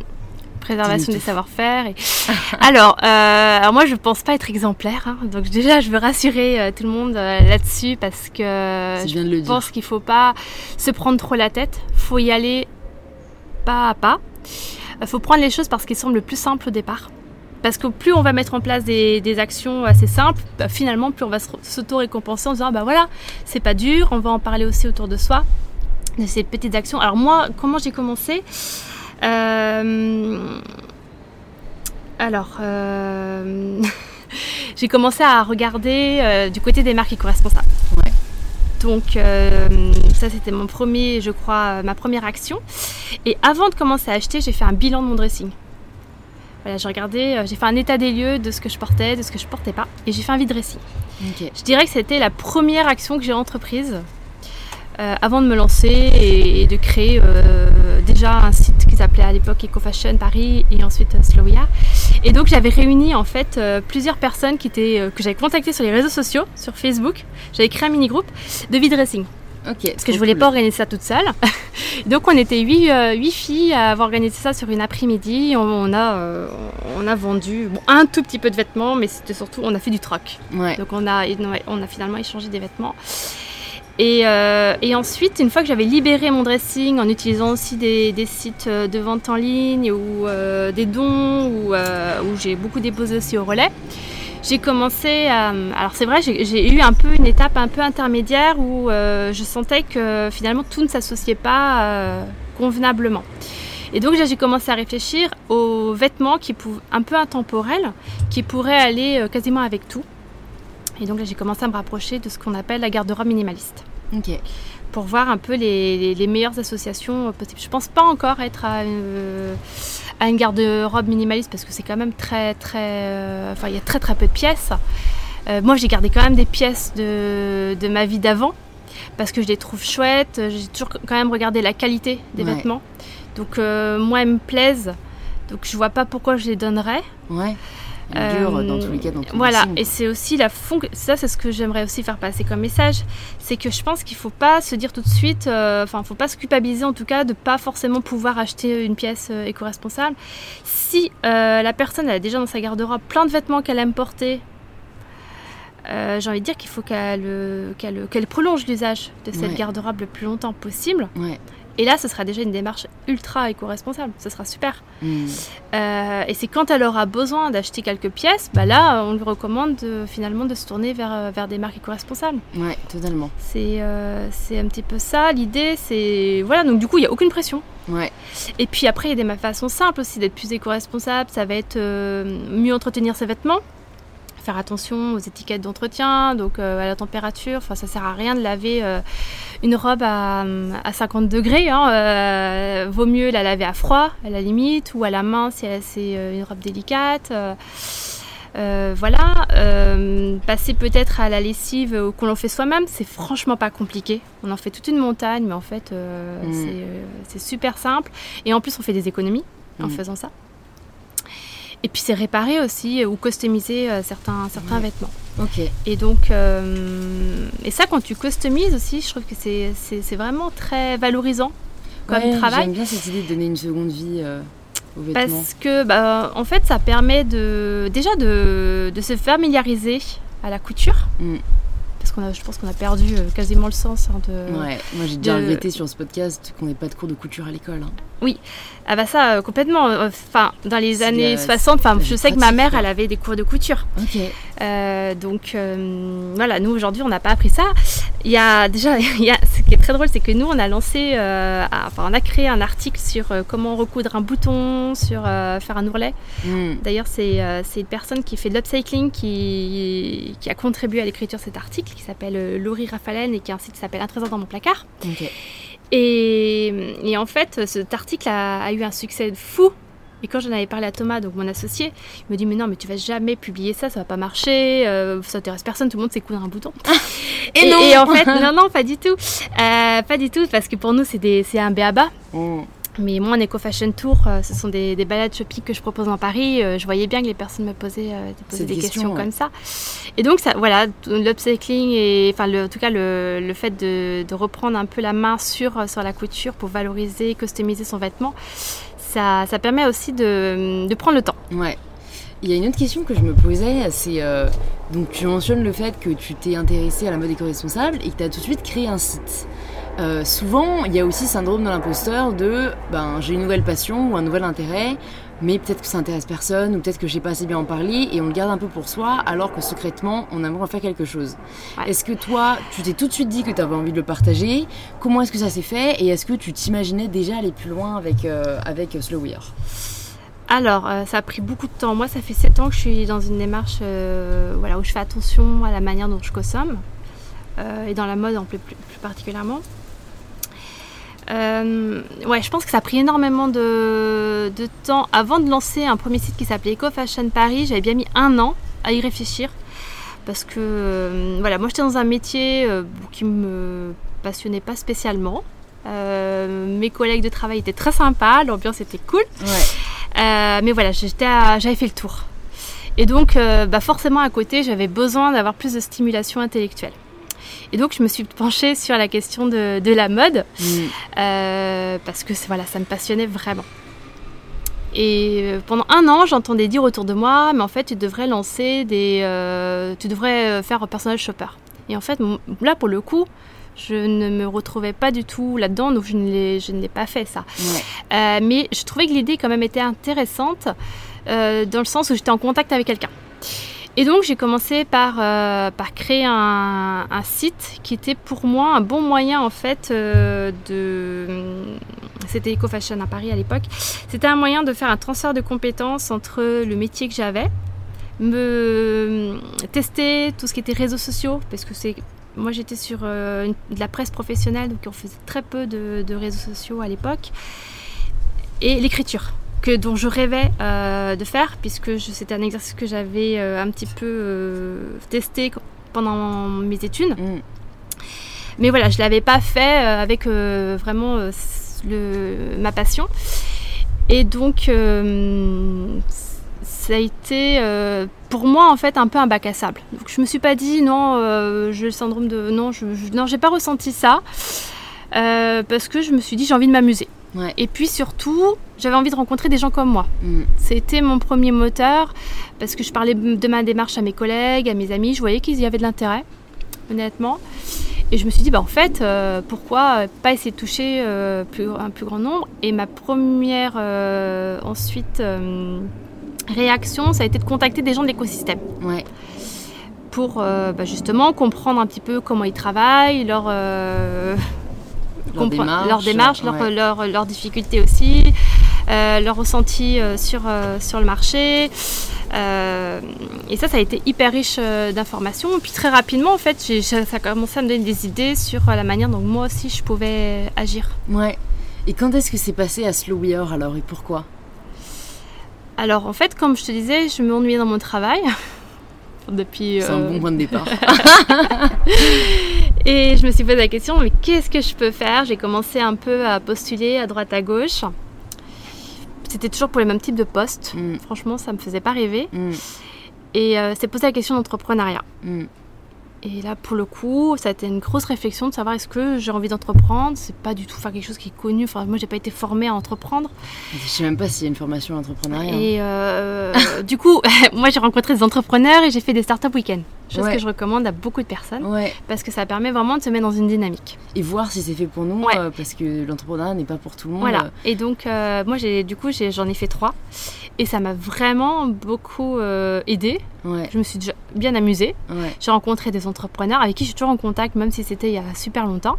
Préservation des savoir-faire. Et... alors, euh, alors, moi, je pense pas être exemplaire. Hein. donc déjà, je veux rassurer euh, tout le monde euh, là-dessus parce que je pense qu'il faut pas se prendre trop la tête. Faut y aller pas à pas. Il faut prendre les choses parce qu'elles semblent le plus simples au départ. Parce que plus on va mettre en place des, actions assez simples, bah, finalement, plus on va s'auto-récompenser en disant bah voilà, c'est pas dur, on va en parler aussi autour de soi de ces petites actions. Alors moi, comment j'ai commencé euh, Alors, euh, j'ai commencé à regarder euh, du côté des marques éco-responsables. Ouais. Donc ça c'était mon premier, je crois, ma première action. Et avant de commencer à acheter, j'ai fait un bilan de mon dressing. Voilà, j'ai regardé, j'ai fait un état des lieux de ce que je portais, de ce que je portais pas, et j'ai fait un vide dressing. Je dirais que c'était la première action que j'ai entreprise euh, avant de me lancer et, de créer euh, déjà un site qui s'appelait à l'époque EcoFashion Paris et ensuite euh, Slowia. Et donc j'avais réuni en fait plusieurs personnes qui étaient, que j'avais contactées sur les réseaux sociaux, sur Facebook. J'avais créé un mini groupe de vide dressing. Okay, parce que je voulais pas organiser ça toute seule. donc on était huit, filles à avoir organisé ça sur une après-midi. On, a, on a vendu un tout petit peu de vêtements, mais c'était surtout on a fait du troc. Donc on a, on a finalement échangé des vêtements. Euh, et, ensuite, une fois que j'avais libéré mon dressing en utilisant aussi des, sites euh, de vente en ligne ou euh, des dons, où, j'ai beaucoup déposé aussi au relais, j'ai commencé à... Alors c'est vrai, j'ai eu un peu une étape un peu intermédiaire où je sentais que finalement tout ne s'associait pas convenablement. Et donc j'ai commencé à réfléchir aux vêtements qui un peu intemporels, qui pourraient aller quasiment avec tout. Et donc là, j'ai commencé à me rapprocher de ce qu'on appelle la garde-robe minimaliste. Ok. Pour voir un peu les, meilleures associations possibles. Je pense pas encore être à, euh, une garde-robe minimaliste parce que c'est quand même très, très. Euh, enfin, il y a très, très peu de pièces. Euh, moi, j'ai gardé quand même des pièces de, ma vie d'avant parce que je les trouve chouettes. J'ai toujours quand même regardé la qualité des vêtements. Donc, moi, elles me plaisent. Donc, je vois pas pourquoi je les donnerais. Ouais dans tous les cas. Dans voilà, et c'est aussi la fonction. Ça, c'est ce que j'aimerais aussi faire passer comme message. C'est que je pense qu'il ne faut pas se dire tout de suite, euh, enfin, il ne faut pas se culpabiliser en tout cas de pas forcément pouvoir acheter une pièce euh, éco-responsable. Si euh, la personne a déjà dans sa garde-robe plein de vêtements qu'elle aime porter, j'ai envie de dire qu'il faut qu'elle prolonge l'usage de cette garde-robe le plus longtemps possible. Ouais. Et là, ce sera déjà une démarche ultra éco-responsable. Ce sera super. Hmm. Euh, et c'est quand elle aura besoin d'acheter quelques pièces, bah là, on lui recommande finalement de se tourner vers, euh, vers des marques éco-responsables. Ouais, totalement. C'est euh, c'est un petit peu ça. L'idée, c'est. Voilà, donc du coup, il n'y a aucune pression. Ouais. Et puis après, il y a des façons simples aussi d'être plus éco-responsable. Ça va être mieux entretenir ses vêtements faire attention aux étiquettes d'entretien, donc à la température. Enfin, ça sert à rien de laver une robe à, 50 degrés. Hein, vaut mieux la laver à froid, à la limite, ou à la main si c'est une robe délicate. Euh, voilà, euh, passer peut-être à la lessive qu'on en fait soi-même, c'est franchement pas compliqué. On en fait toute une montagne, mais en fait, euh, mm. c'est super simple. Et en plus, on fait des économies en mm. faisant ça. Et puis, c'est réparer aussi ou customiser certains, certains vêtements. Ok. Et donc, et ça, quand tu customises aussi, je trouve que c'est vraiment très valorisant comme travail. J'aime bien cette idée de donner une seconde vie. Parce que, bah, en fait, ça permet de, déjà de, de se familiariser à la couture. Mm je pense qu'on a perdu euh, quasiment le sens hein, de. Ouais, moi j'ai déjà regretté sur ce podcast qu'on n'ait pas de cours de couture à l'école. Hein. Oui, ah bah ça euh, complètement. Euh, enfin, dans les années 60, enfin, je sais que ma mère, elle avait des cours de couture. Ok. donc voilà, nous aujourd'hui, on n'a pas appris ça. Il y a déjà, a, qui est très drôle, c'est que nous, on a lancé, enfin, on a créé un article sur comment recoudre un bouton, sur faire un ourlet. Hmm. D'ailleurs, c'est une personne qui fait de l'upcycling qui, qui a contribué à l'écriture de cet article, qui s'appelle euh, Laurie Raffalen et qui a un site qui s'appelle Un trésor dans mon placard. Et, et, en fait, cet article a, eu un succès fou. Et quand j'en avais parlé à Thomas, donc mon associé, il me dit mais non mais tu vas jamais publier ça, ça va pas marcher, euh, ça intéresse personne, tout le monde sait coudre un bouton. et, non. et, en fait non non pas du tout, euh, pas du tout parce que pour nous c'est un béaba. Mm. Mais moi, en Eco Fashion Tour, euh, ce sont des, balades shopping que je propose en Paris. Euh, je voyais bien que les personnes me posaient, des questions, comme ça. Et donc, ça, voilà, l'upcycling et, enfin, le, en tout cas, le, fait de, reprendre un peu la main sur, sur la couture pour valoriser, customiser son vêtement, ça, permet aussi de, prendre le temps. Ouais. Il y a une autre question que je me posais, c'est donc tu mentionnes le fait que tu t'es intéressé à la mode éco-responsable et que tu as tout de suite créé un site. Euh, souvent, il y a aussi syndrome de l'imposteur de ben, j'ai une nouvelle passion ou un nouvel intérêt, mais peut-être que ça intéresse personne ou peut-être que j'ai pas assez bien en parler et on le garde un peu pour soi alors que secrètement on aimerait faire quelque chose. Est-ce que toi, tu t'es tout de suite dit que tu avais envie de le partager? Comment est-ce que ça s'est fait? Et est-ce que tu t'imaginais déjà aller plus loin avec, euh, avec Slow Wear alors, euh, ça a pris beaucoup de temps. Moi, ça fait 7 ans que je suis dans une démarche voilà, où je fais attention à la manière dont je consomme, et dans la mode en plus, plus particulièrement. Euh, ouais, je pense que ça a pris énormément de, temps. Avant de lancer un premier site qui s'appelait Eco Fashion Paris, j'avais bien mis un an à y réfléchir. Parce que euh, voilà, moi j'étais dans un métier euh, qui me passionnait pas spécialement. mes collègues de travail étaient très sympas, l'ambiance était cool. mais voilà, j'avais fait le tour. Et donc, bah forcément à côté, j'avais besoin d'avoir plus de stimulation intellectuelle. Et donc, je me suis penchée sur la question de, la mode mm. euh, parce que voilà, ça me passionnait vraiment. Et euh, pendant un an, j'entendais dire autour de moi, mais en fait, tu devrais lancer des, euh, tu devrais faire un personnage shopper. Et en fait, là, pour le coup, je ne me retrouvais pas du tout là-dedans, donc je ne l'ai pas fait ça. mais je trouvais que l'idée quand même était intéressante dans le sens où j'étais en contact avec quelqu'un. Et donc j'ai commencé par, euh, par créer un, site qui était pour moi un bon moyen en fait euh, de... C'était Eco Fashion à Paris à l'époque. C'était un moyen de faire un transfert de compétences entre le métier que j'avais, me tester tout ce qui était réseaux sociaux, parce que c'est... Moi j'étais sur euh, de la presse professionnelle, donc on faisait très peu de réseaux sociaux à l'époque. Et l'écriture que, dont je rêvais euh, de faire, puisque c'était un exercice que j'avais euh, un petit peu euh, testé pendant mes études. Mm. Mais voilà, je ne l'avais pas fait avec vraiment le, ma passion. Et donc, ça a été pour moi en fait un peu un bac à sable. Donc je me suis pas dit non, j'ai le syndrome de non, je, je non, j'ai pas ressenti ça parce que je me suis dit j'ai envie de m'amuser. Et puis surtout, j'avais envie de rencontrer des gens comme moi. Mm. C'était mon premier moteur parce que je parlais de ma démarche à mes collègues, à mes amis. Je voyais qu'ils y avaient de l'intérêt, honnêtement. Et je me suis dit, bah, en fait, euh, pourquoi pas essayer de toucher euh, un plus grand nombre Et ma première, euh, ensuite, réaction, ça a été de contacter des gens de l'écosystème. Ouais. Pour bah, justement comprendre un petit peu comment ils travaillent, leur leur démarche, leur, démarche, leur, leur, difficultés aussi. leur ressenti sur, sur le marché. et ça, ça a été hyper riche d'informations. Et puis très rapidement, en fait, ça a commencé à me donner des idées sur la manière dont moi aussi je pouvais agir. Ouais. Et quand est-ce que c'est passé à Slow Wear alors et pourquoi? Alors en fait, comme je te disais, je m'ennuyais dans mon travail. Depuis. C'est un bon point de départ. et je me suis posé la question mais qu'est-ce que je peux faire? J'ai commencé un peu à postuler à droite à gauche. C'était toujours pour les mêmes types de postes. Mm. Franchement, ça me faisait pas rêver. Mm. Et euh, c'est posé la question d'entrepreneuriat. Et là, pour le coup, ça a été une grosse réflexion de savoir est-ce que j'ai envie d'entreprendre? C'est pas du tout faire quelque chose qui est connu. Enfin, moi, j'ai pas été formée à entreprendre. Je sais même pas s'il y a une formation à entrepreneuriat. Et euh, du coup, moi, j'ai rencontré des entrepreneurs et j'ai fait des startup week-ends. Chose que je recommande à beaucoup de personnes. Parce que ça permet vraiment de se mettre dans une dynamique. Et voir si c'est fait pour nous, euh, parce que l'entrepreneuriat n'est pas pour tout le monde. Voilà. Et donc, euh, moi, j'ai, du coup, j'en ai, fait trois. Et ça m'a vraiment beaucoup aidé. Je me suis déjà bien amusée. J'ai rencontré des entrepreneurs avec qui je suis toujours en contact, même si c'était il y a super longtemps.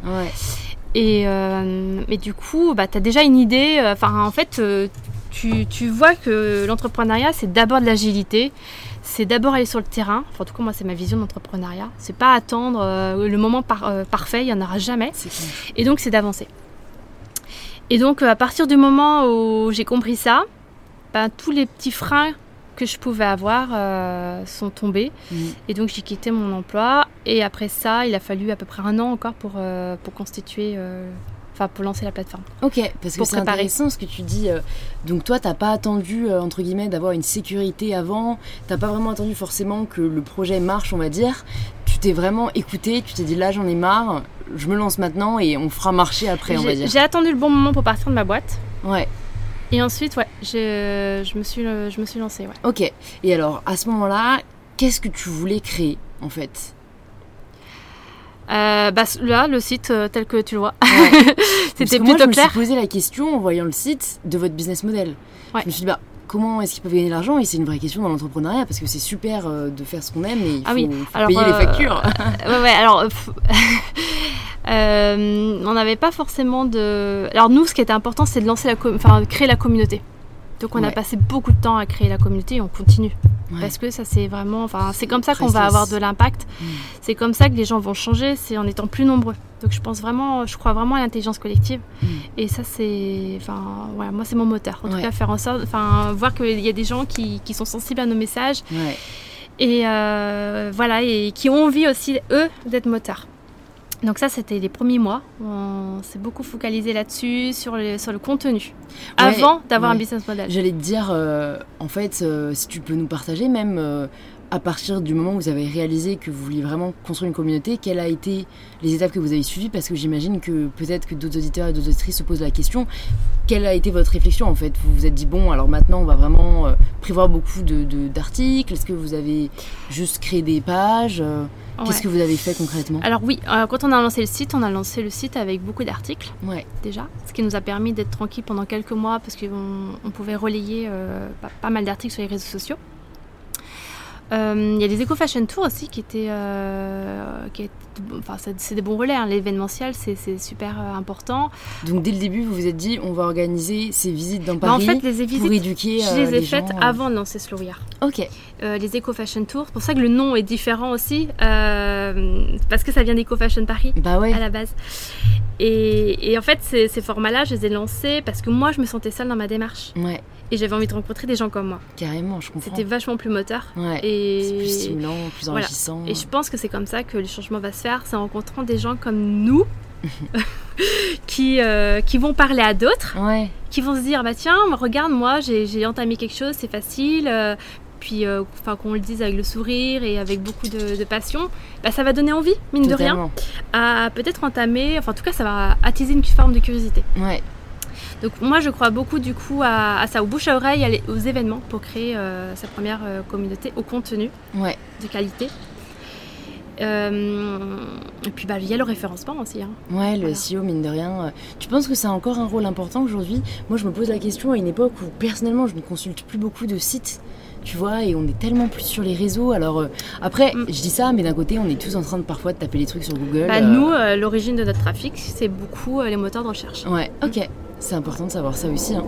Et, euh, du coup, bah, tu as déjà une idée. Euh, enfin, en fait, euh, tu, tu, vois que l'entrepreneuriat, c'est d'abord de l'agilité. C'est d'abord aller sur le terrain. Enfin, en tout cas, moi, c'est ma vision d'entrepreneuriat. C'est pas attendre le moment parfait, il n'y en aura jamais. Et donc, c'est d'avancer. Et donc, à partir du moment où j'ai compris ça, bah, tous les petits freins que je pouvais avoir euh, sont tombés. Mm. Et donc j'ai quitté mon emploi. Et après ça, il a fallu à peu près un an encore pour, euh, pour constituer, euh, enfin pour lancer la plateforme. Ok, parce que c'est intéressant ce que tu dis. donc toi, t'as pas attendu, entre guillemets, d'avoir une sécurité avant. T'as pas vraiment attendu forcément que le projet marche, on va dire. Tu t'es vraiment écouté, tu t'es dit là j'en ai marre, je me lance maintenant et on fera marcher après, on va dire. J'ai attendu le bon moment pour partir de ma boîte. Ouais. Et ensuite, ouais, je me suis, je me suis lancée. Ouais. Ok. Et alors, à ce moment-là, qu'est-ce que tu voulais créer, en fait? Euh, bah, là, le site euh, tel que tu le vois, c'était plutôt moi, je clair. Je me suis posé la question en voyant le site de votre business model. Je me suis dit, bah, comment est-ce qu'ils peuvent gagner de l'argent? Et c'est une vraie question dans l'entrepreneuriat parce que c'est super euh, de faire ce qu'on aime, mais il ah faut, ah oui. payer les factures. ouais, ouais, alors. Euh, on n'avait pas forcément de. Alors nous, ce qui était important, c'est de lancer la, enfin, créer la communauté. Donc on a passé beaucoup de temps à créer la communauté et on continue. Parce que ça c'est vraiment, enfin c'est comme ça qu'on va avoir de l'impact. Mm. C'est comme ça que les gens vont changer, c'est en étant plus nombreux. Donc je pense vraiment, je crois vraiment à l'intelligence collective. Mm. Et ça c'est, enfin voilà, moi c'est mon moteur. En tout cas faire en sorte, enfin voir qu'il y a des gens qui, qui, sont sensibles à nos messages. Et euh, voilà, et qui ont envie aussi, eux, d'être moteurs. Donc ça, c'était les premiers mois. On s'est beaucoup focalisé là-dessus, sur, sur le contenu, avant d'avoir un business model. J'allais te dire, euh, en fait, euh, si tu peux nous partager même, euh, à partir du moment où vous avez réalisé que vous vouliez vraiment construire une communauté, quelles a été les étapes que vous avez suivies? Parce que j'imagine que peut-être que d'autres auditeurs et d'autres auditrices se posent la question. Quelle a été votre réflexion en fait? Vous vous êtes dit, bon, alors maintenant, on va vraiment prévoir beaucoup d'articles. De, Est-ce que vous avez juste créé des pages Qu'est-ce que vous avez fait concrètement Alors oui, euh, quand on a lancé le site, on a lancé le site avec beaucoup d'articles. Ouais. Déjà, ce qui nous a permis d'être tranquille pendant quelques mois parce qu'on on pouvait relayer euh, pas, mal d'articles sur les réseaux sociaux. Euh, il y a des Eco Fashion Tours aussi qui étaient, qui enfin c'est des bons relais. Hein. L'événementiel c'est super important. Donc dès le début vous vous êtes dit on va organiser ces visites dans Paris bah, en fait, les visites, pour éduquer Je les ai faites avant de lancer Slow Ok. les Eco Fashion Tours, c'est pour ça que le nom est différent aussi parce que ça vient d'Eco Fashion Paris bah ouais. à la base. Et, et en fait ces, ces formats-là je les ai lancés parce que moi je me sentais seule dans ma démarche. Ouais et j'avais envie de rencontrer des gens comme moi. Carrément, je comprends. C'était vachement plus moteur. Ouais. Et c'est plus stimulant, plus enrichissant. Et je pense que c'est comme ça que le changement va se faire, c'est en rencontrant des gens comme nous. qui, euh, qui vont parler à d'autres, ouais. qui vont se dire bah tiens regarde moi j'ai entamé quelque chose c'est facile euh, puis euh, qu'on le dise avec le sourire et avec beaucoup de, passion bah, ça va donner envie mine de rien à peut-être entamer enfin en tout cas ça va attiser une forme de curiosité ouais donc moi je crois beaucoup du coup à, ça, au bouche à oreille, aux événements pour créer euh, sa première euh, communauté, au contenu de qualité. Euh, et puis bah, il y a le référencement aussi. Hein. Ouais, le SEO, mine de rien. Tu penses que c'est encore un rôle important aujourd'hui? Moi, je me pose la question à une époque où personnellement, je ne consulte plus beaucoup de sites. Tu vois, et on est tellement plus sur les réseaux. Alors, après, mm. je dis ça, mais d'un côté, on est tous en train de parfois de taper les trucs sur Google. Bah, Nous, l'origine de notre trafic, c'est beaucoup les moteurs de recherche. Ouais, ok. C'est important de savoir ça aussi. hein.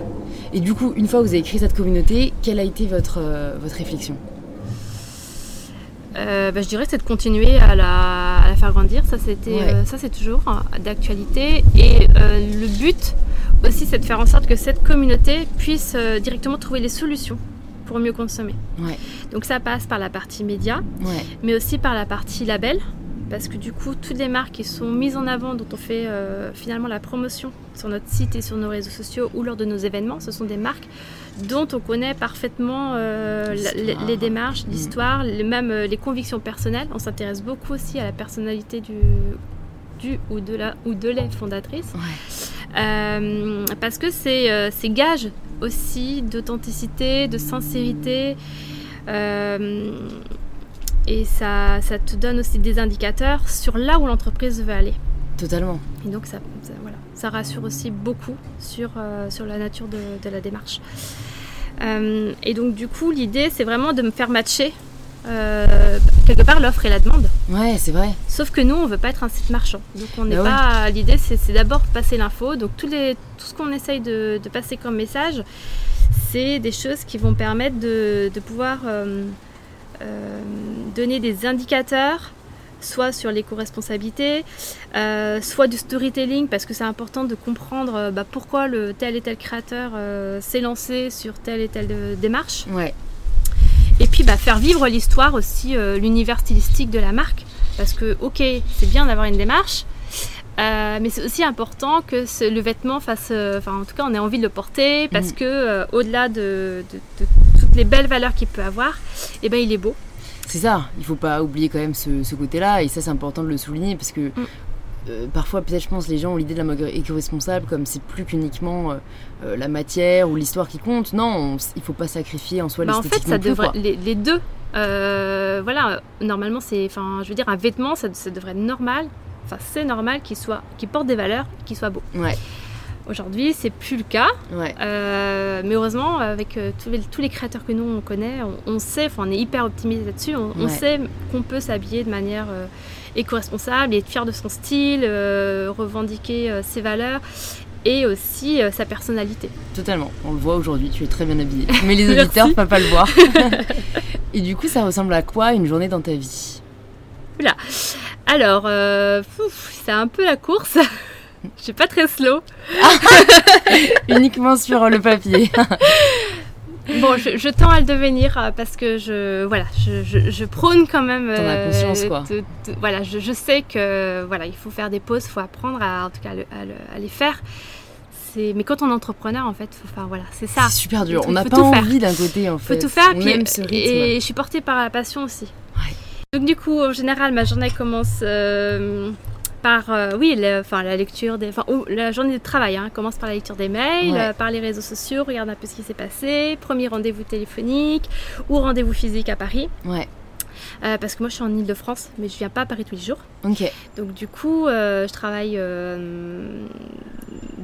Et du coup, une fois que vous avez créé cette communauté, quelle a été votre, euh, votre réflexion? Euh, bah, je dirais que c'est de continuer à la, à la faire grandir. Ça, c'était, Ouais. euh, ça, c'est toujours hein, d'actualité. Et le but aussi, c'est de faire en sorte que cette communauté puisse directement trouver les solutions pour mieux consommer. Ouais. Donc ça passe par la partie média, Ouais, mais aussi par la partie label. Parce que du coup, toutes les marques qui sont mises en avant, dont on fait euh, finalement la promotion sur notre site et sur nos réseaux sociaux ou lors de nos événements, ce sont des marques dont on connaît parfaitement euh, les, démarches, Mhm. l'histoire, les- même euh, les convictions personnelles. On s'intéresse beaucoup aussi à la personnalité du, du ou de la ou de les fondatrices. ouais. Parce que c'est c'est gage aussi d'authenticité, de sincérité. euh, et ça, ça te donne aussi des indicateurs sur là où l'entreprise veut aller. Totalement. Et donc ça, ça- voilà, ça rassure aussi beaucoup sur, euh, sur la nature de, de la démarche. Euh, et donc du coup, l'idée, c'est vraiment de me faire matcher euh, quelque part l'offre et la demande. Ouais, c'est vrai. Sauf que nous, on veut pas être un site marchand. Donc on n'est Bah ouais. pas. L'idée, c'est d'abord passer l'info. Donc tous les, tout ce qu'on essaye de, de passer comme message, c'est des choses qui vont permettre de, de pouvoir donner des indicateurs, soit sur l'éco-responsabilité, euh, soit du storytelling, parce que c'est important de comprendre euh, bah, pourquoi le tel et tel créateur euh, s'est lancé sur telle et telle euh, démarche. Ouais, Et puis bah, faire vivre l'histoire aussi, euh, l'univers stylistique de la marque. Parce que, ok, c'est bien d'avoir une démarche, euh, mais c'est aussi important que ce- le vêtement fasse. euh, Enfin, en tout cas, on ait envie de le porter parce Mhm. que, euh, au-delà de, de- de toutes les belles valeurs qu'il peut avoir, eh ben, il est beau. c'est ça. Il faut pas oublier quand même ce, ce côté-là. Et ça, c'est important de le souligner parce que euh, parfois, peut-être, je pense, les gens ont l'idée de la mode éco-responsable comme c'est plus qu'uniquement euh, euh, la matière ou l'histoire qui compte. Non, on- il faut pas sacrifier en soi Bah, en fait, ça non plus, devrait. quoi. Les, les deux. euh, voilà, normalement, c'est. Enfin, je veux dire, un vêtement, ça, ça devrait être normal. Enfin, c'est normal qu'il soit, qu'il porte des valeurs, qu'il soit beau. Ouais, Aujourd'hui, c'est plus le cas. ouais. Euh, mais heureusement, avec euh, tous, les, tous les créateurs que nous on connaît, on, on sait, enfin on est hyper optimisé là-dessus, on, sait qu'on peut s'habiller de manière euh, éco-responsable et être fier de son style, revendiquer ses valeurs et aussi sa personnalité. Totalement. On le voit aujourd'hui, tu es très bien habillée. Mais les auditeurs ne peuvent pas le voir. et du coup, ça ressemble à quoi une journée dans ta vie? Alors, euh, pouf, c'est un peu la course. Je suis pas très slow. Uniquement sur le papier. Bon, je, je tends à le devenir euh, parce que je, voilà, je, je- je prône quand même. T'en as conscience, quoi. de- de- voilà, je, sais que voilà, il faut faire des pauses, il faut apprendre à, en tout cas, à, le- à le- à les faire. Mais quand on est entrepreneur, en fait, faut, voilà, c'est ça. C'est super dur. Faut On n'a pas envie d'un côté en faut fait. tout faire. On puis- aime ce rythme. et je suis portée par la passion aussi. Ouais. Donc du coup, en général, ma journée commence euh, par, euh, oui, le- enfin la lecture des, enfin ou la journée de travail hein, commence par la lecture des mails, Ouais. euh, par les réseaux sociaux, regarde un peu ce qui s'est passé, premier rendez-vous téléphonique ou rendez-vous physique à Paris, Ouais, Euh, parce que moi je suis en Ile-de-France, mais je viens pas à Paris tous les jours. ok. Donc du coup, euh, je travaille euh,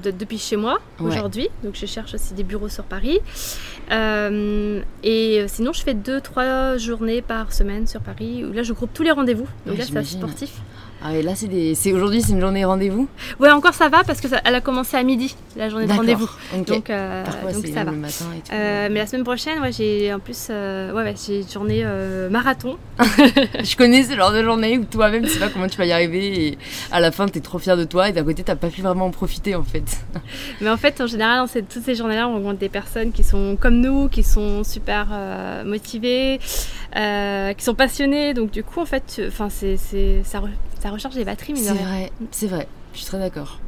de- depuis chez moi Ouais. aujourd'hui. Donc je cherche aussi des bureaux sur Paris. Et sinon, je fais deux, trois journées par semaine sur Paris. Où là, je groupe tous les rendez-vous. Donc Ouais, là, c'est sportif. Ah et là c'est des... aujourd'hui c'est une journée rendez-vous. Ouais, encore ça va parce que ça- elle a commencé à midi la journée de rendez-vous. Ok. Donc, euh, Parfois donc ça va. le matin et tout. Euh, mais la semaine prochaine, ouais, j'ai en plus, euh, ouais, ouais, j'ai une journée euh, marathon. Je connais ce genre de journée où toi-même tu sais pas comment tu vas y arriver et à la fin t'es trop fier de toi et d'un côté t'as pas pu vraiment en profiter en fait. Mais en fait, en général, dans toutes ces journées-là, on rencontre des personnes qui sont comme nous, qui sont super motivées, qui sont passionnées. Donc du coup, en fait, tu- enfin, c'est, ça, ça recharge les batteries, mais C'est vrai, c'est vrai. Je suis très d'accord.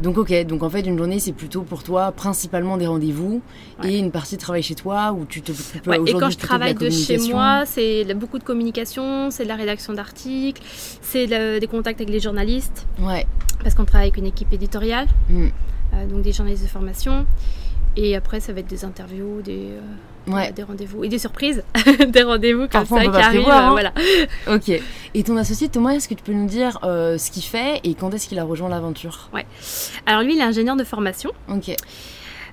Donc ok, donc en fait une journée c'est plutôt pour toi principalement des rendez-vous Ouais. et une partie de travail chez toi où tu te Ouais, et quand je de travaille de chez moi, c'est beaucoup de communication, c'est de la rédaction d'articles, c'est de- des contacts avec les journalistes, Ouais. parce qu'on travaille avec une équipe éditoriale, Mm. euh, donc des journalistes de formation. Et après, ça va être des interviews, des, euh, Ouais. des rendez-vous et des surprises, des rendez-vous comme Parfois, ça qui pas arrivent. prévoir, hein. voilà. Ok. Et ton associé Thomas, est-ce que tu peux nous dire euh, ce qu'il fait et quand est-ce qu'il a rejoint l'aventure? Alors lui, il est ingénieur de formation. Ok.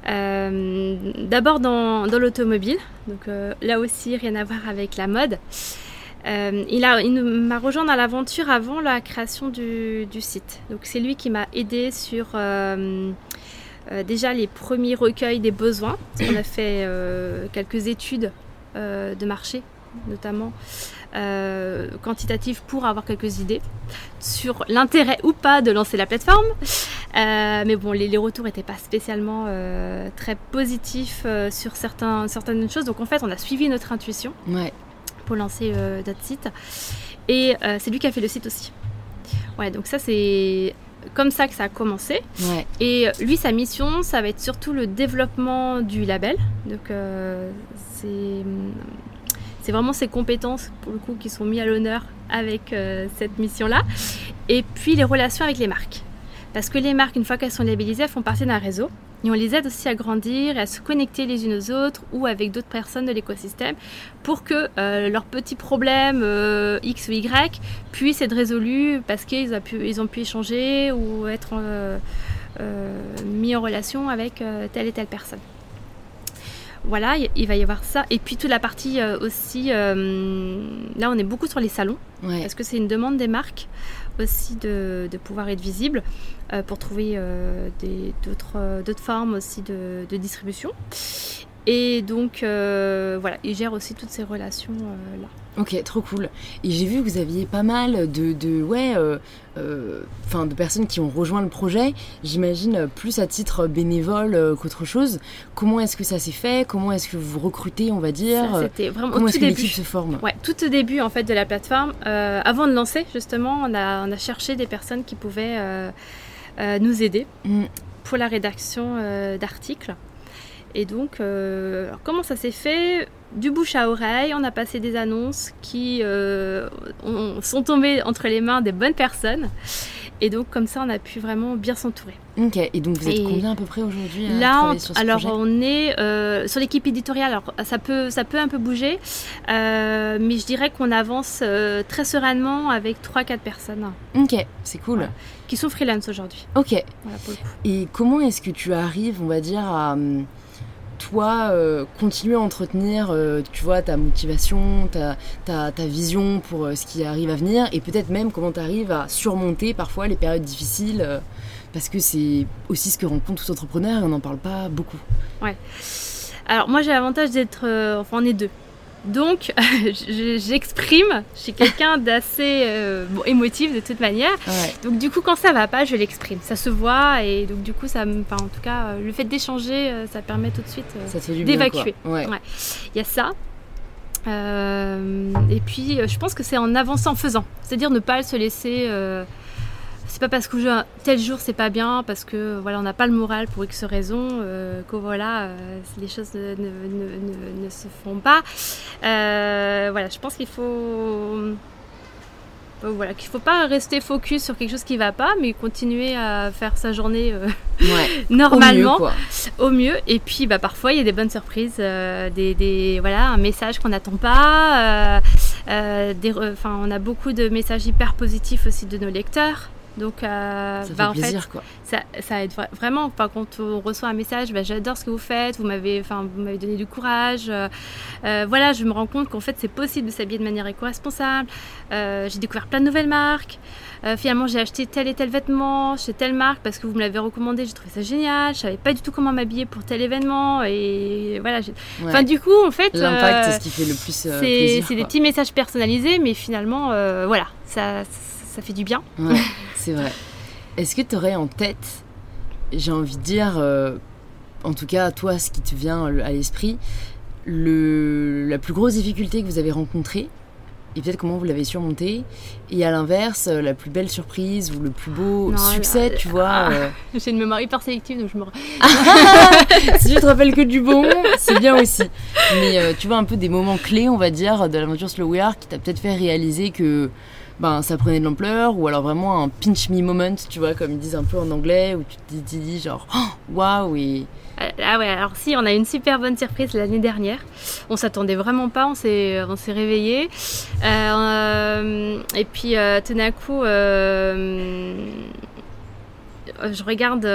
Euh, D'abord dans, dans l'automobile, donc euh, là aussi rien à voir avec la mode. Euh, il m'a rejoint dans l'aventure avant la création du, du site. Donc c'est lui qui m'a aidé sur, euh, déjà les premiers recueils des besoins. On a fait quelques études de marché notamment euh, quantitatif pour avoir quelques idées sur l'intérêt ou pas de lancer la plateforme. Euh, mais bon, les, retours n'étaient pas spécialement euh, très positifs sur certains, certaines choses. Donc en fait, on a suivi notre intuition pour lancer notre site. Et c'est lui qui a fait le site aussi. Ouais, donc ça c'est comme ça que ça a commencé. Et lui, sa mission, ça va être surtout le développement du label. Donc c'est c'est vraiment ses compétences, pour le coup, qui sont mises à l'honneur avec euh, cette mission-là. Et puis les relations avec les marques. Parce que les marques, une fois qu'elles sont labellisées, elles font partie d'un réseau. Et on les aide aussi à grandir et à se connecter les unes aux autres ou avec d'autres personnes de l'écosystème pour que euh, leurs petits problèmes euh, X ou Y puissent être résolus parce qu'ils ont pu, ils ont pu échanger ou être mis en relation avec telle et telle personne. Voilà, il va y avoir ça. Et puis toute la partie euh, aussi, euh, là on est beaucoup sur les salons, parce que c'est une demande des marques aussi de, pouvoir être visible euh, pour trouver d'autres formes aussi de, de, distribution. Et donc voilà, il gère aussi toutes ces relations-là. Ok, trop cool. Et j'ai vu que vous aviez pas mal de, de ouais, euh, euh, de personnes qui ont rejoint le projet. J'imagine plus à titre bénévole euh, qu'autre chose. Comment est-ce que ça s'est fait? Comment est-ce que vous recrutez, on va dire? C'était vraiment Comment est-ce que l'équipe se forme? Ouais, tout au début en fait de la plateforme. avant de lancer, justement, on a, on a cherché des personnes qui pouvaient nous aider mm. pour la rédaction d'articles. Et donc, comment ça s'est fait du bouche à oreille, on a passé des annonces qui euh, sont tombées entre les mains des bonnes personnes. Et donc comme ça, on a pu vraiment bien s'entourer. Ok, et donc vous êtes combien à peu près aujourd'hui Là, alors on est euh, sur l'équipe éditoriale. Alors ça peut, ça peut un peu bouger, euh, mais je dirais qu'on avance très sereinement avec 3-4 personnes. Ok, c'est cool. qui sont freelance aujourd'hui. Ok. Et comment est-ce que tu arrives, on va dire, à hum, toi, euh, continuer à entretenir, euh, tu vois, ta motivation, ta, vision pour euh, ce qui arrive à venir, et peut-être même comment tu arrives à surmonter parfois les périodes difficiles, parce que c'est aussi ce que rencontre tout entrepreneur, et on n'en parle pas beaucoup. Ouais. Alors moi j'ai l'avantage d'être, enfin on est deux. Donc, j'exprime. Je suis quelqu'un d'assez euh, émotif de toute manière. Donc, du coup, quand ça va pas, je l'exprime. Ça se voit et donc, du coup, ça me, en tout cas, euh, le fait d'échanger, euh, ça permet tout de suite d'évacuer. Il y a ça. et puis, je pense que c'est en avançant, en faisant. C'est-à-dire ne pas se laisser c'est pas parce que tel jour c'est pas bien, parce que voilà on n'a pas le moral pour X raison, euh, que voilà euh, les choses ne, se font pas. Euh, voilà, je pense qu'il faut voilà qu'il faut pas rester focus sur quelque chose qui va pas, mais continuer à faire sa journée normalement, au mieux, Et puis bah parfois il y a des bonnes surprises, des, voilà un message qu'on n'attend pas. enfin, on a beaucoup de messages hyper positifs aussi de nos lecteurs. Donc, euh, ça bah, fait plaisir, fait, quoi. Ça, ça, aide vraiment. Enfin, quand on reçoit un message, bah, j'adore ce que vous faites, vous m'avez, enfin, vous m'avez donné du courage. Euh, euh, voilà, je me rends compte qu'en fait, c'est possible de s'habiller de manière éco-responsable. j'ai découvert plein de nouvelles marques. finalement, j'ai acheté tel et tel vêtement chez telle marque parce que vous me l'avez recommandé. J'ai trouvé ça génial. Je savais pas du tout comment m'habiller pour tel événement. Et voilà. Enfin, du coup, en fait. L'impact, c'est ce qui fait le plus plaisir. C'est des petits messages personnalisés, mais finalement, voilà, ça, ça fait du bien. Ouais. c'est vrai. Est-ce que tu aurais en tête, j'ai envie de dire, euh, en tout cas, toi, ce qui te vient à l'esprit, le, la plus grosse difficulté que vous avez rencontrée et peut-être comment vous l'avez surmonté et à l'inverse la plus belle surprise ou le plus beau succès tu vois ah, euh. j'ai une mémoire hyper sélective donc je me si tu te rappelles que du bon c'est bien aussi mais euh, tu vois un peu des moments clés on va dire de l'aventure Slow We Are qui t'a peut-être fait réaliser que ben, ça prenait de l'ampleur, ou alors vraiment un pinch me moment, tu vois, comme ils disent un peu en anglais, où tu te dis, genre, oh, waouh, wow, et. Ah ouais, alors si, on a une super bonne surprise l'année dernière. On s'attendait vraiment pas, on s'est, on s'est réveillé. Euh, et puis euh, tout d'un coup, euh, je regarde,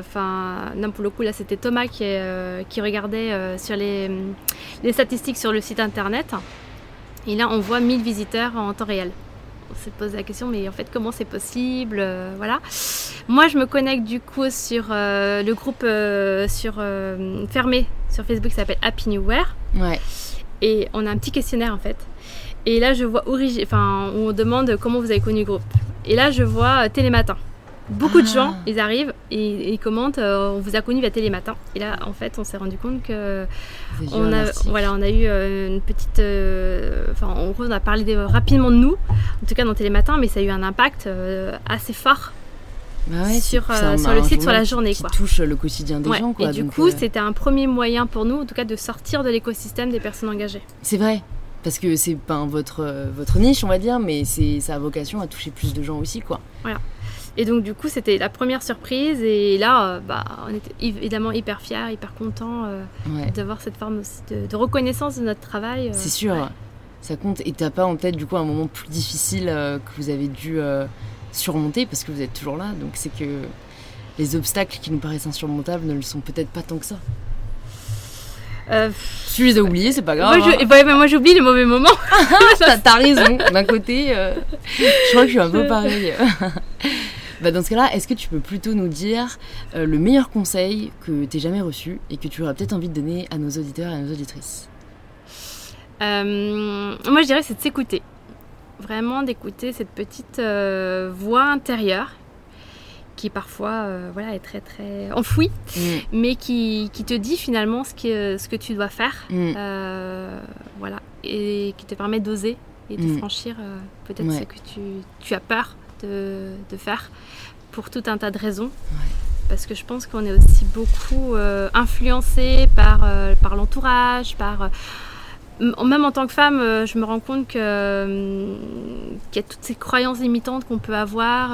enfin, non pour le coup là c'était Thomas qui, qui regardait sur les, les statistiques sur le site internet. Et là on voit 1000 visiteurs en temps réel on s'est posé la question, mais en fait, comment c'est possible euh, Voilà. Moi, je me connecte du coup sur euh, le groupe euh, sur, fermé sur Facebook qui s'appelle Happy New Wear. Ouais. Et on a un petit questionnaire en fait. Et là, je vois origi- enfin, on demande comment vous avez connu le groupe. Et là, je vois Télématin. Beaucoup de Ah. gens, ils arrivent et, ils commentent euh, on vous a connu via Télématin. Et là, en fait, on s'est rendu compte que on a, voilà, on a eu euh, une petite. euh, Enfin, en gros, on a parlé de- rapidement de nous, en tout cas dans Télématin, mais ça a eu un impact assez fort Bah ouais, sur, euh, sur le site, sur la journée, Qui quoi. touche le quotidien des Ouais, gens, quoi. et du donc, coup, euh, c'était un premier moyen pour nous, en tout cas, de sortir de l'écosystème des personnes engagées. C'est vrai. Parce que c'est pas votre, votre niche, on va dire, mais c'est ça a vocation à toucher plus de gens aussi, quoi. Et donc, du coup, c'était la première surprise. Et là, euh, bah, on était évidemment hyper fiers, hyper contents euh, Ouais. d'avoir cette forme de, de reconnaissance de notre travail. euh. C'est sûr, ouais. ça compte. Et t'as pas en tête du coup un moment plus difficile que vous avez dû surmonter parce que vous êtes toujours là. Donc c'est que les obstacles qui nous paraissent insurmontables ne le sont peut-être pas tant que ça. Euh, tu les as oubliés, c'est pas grave. moi, je- hein. ouais, mais moi, j'oublie les mauvais moments. T'as t'as raison. D'un côté, euh, je crois que je suis un peu pareil. bah dans ce cas-là, est-ce que tu peux plutôt nous dire euh, le meilleur conseil que t'aies jamais reçu et que tu aurais peut-être envie de donner à nos auditeurs et à nos auditrices? Euh, moi, je dirais que c'est de s'écouter. Vraiment d'écouter cette petite euh, voix intérieure qui parfois voilà, est très très enfouie, Mm, mais qui, qui te dit finalement ce que, ce que tu dois faire. mm. Voilà, et qui te permet d'oser et de Mm. franchir peut-être Ouais. ce que tu, tu as peur de, de faire pour tout un tas de raisons. Parce que je pense qu'on est aussi beaucoup euh, influencé par, euh, par l'entourage, par... euh, même en tant que femme, euh, je me rends compte que, euh, qu'il y a toutes ces croyances limitantes qu'on peut avoir,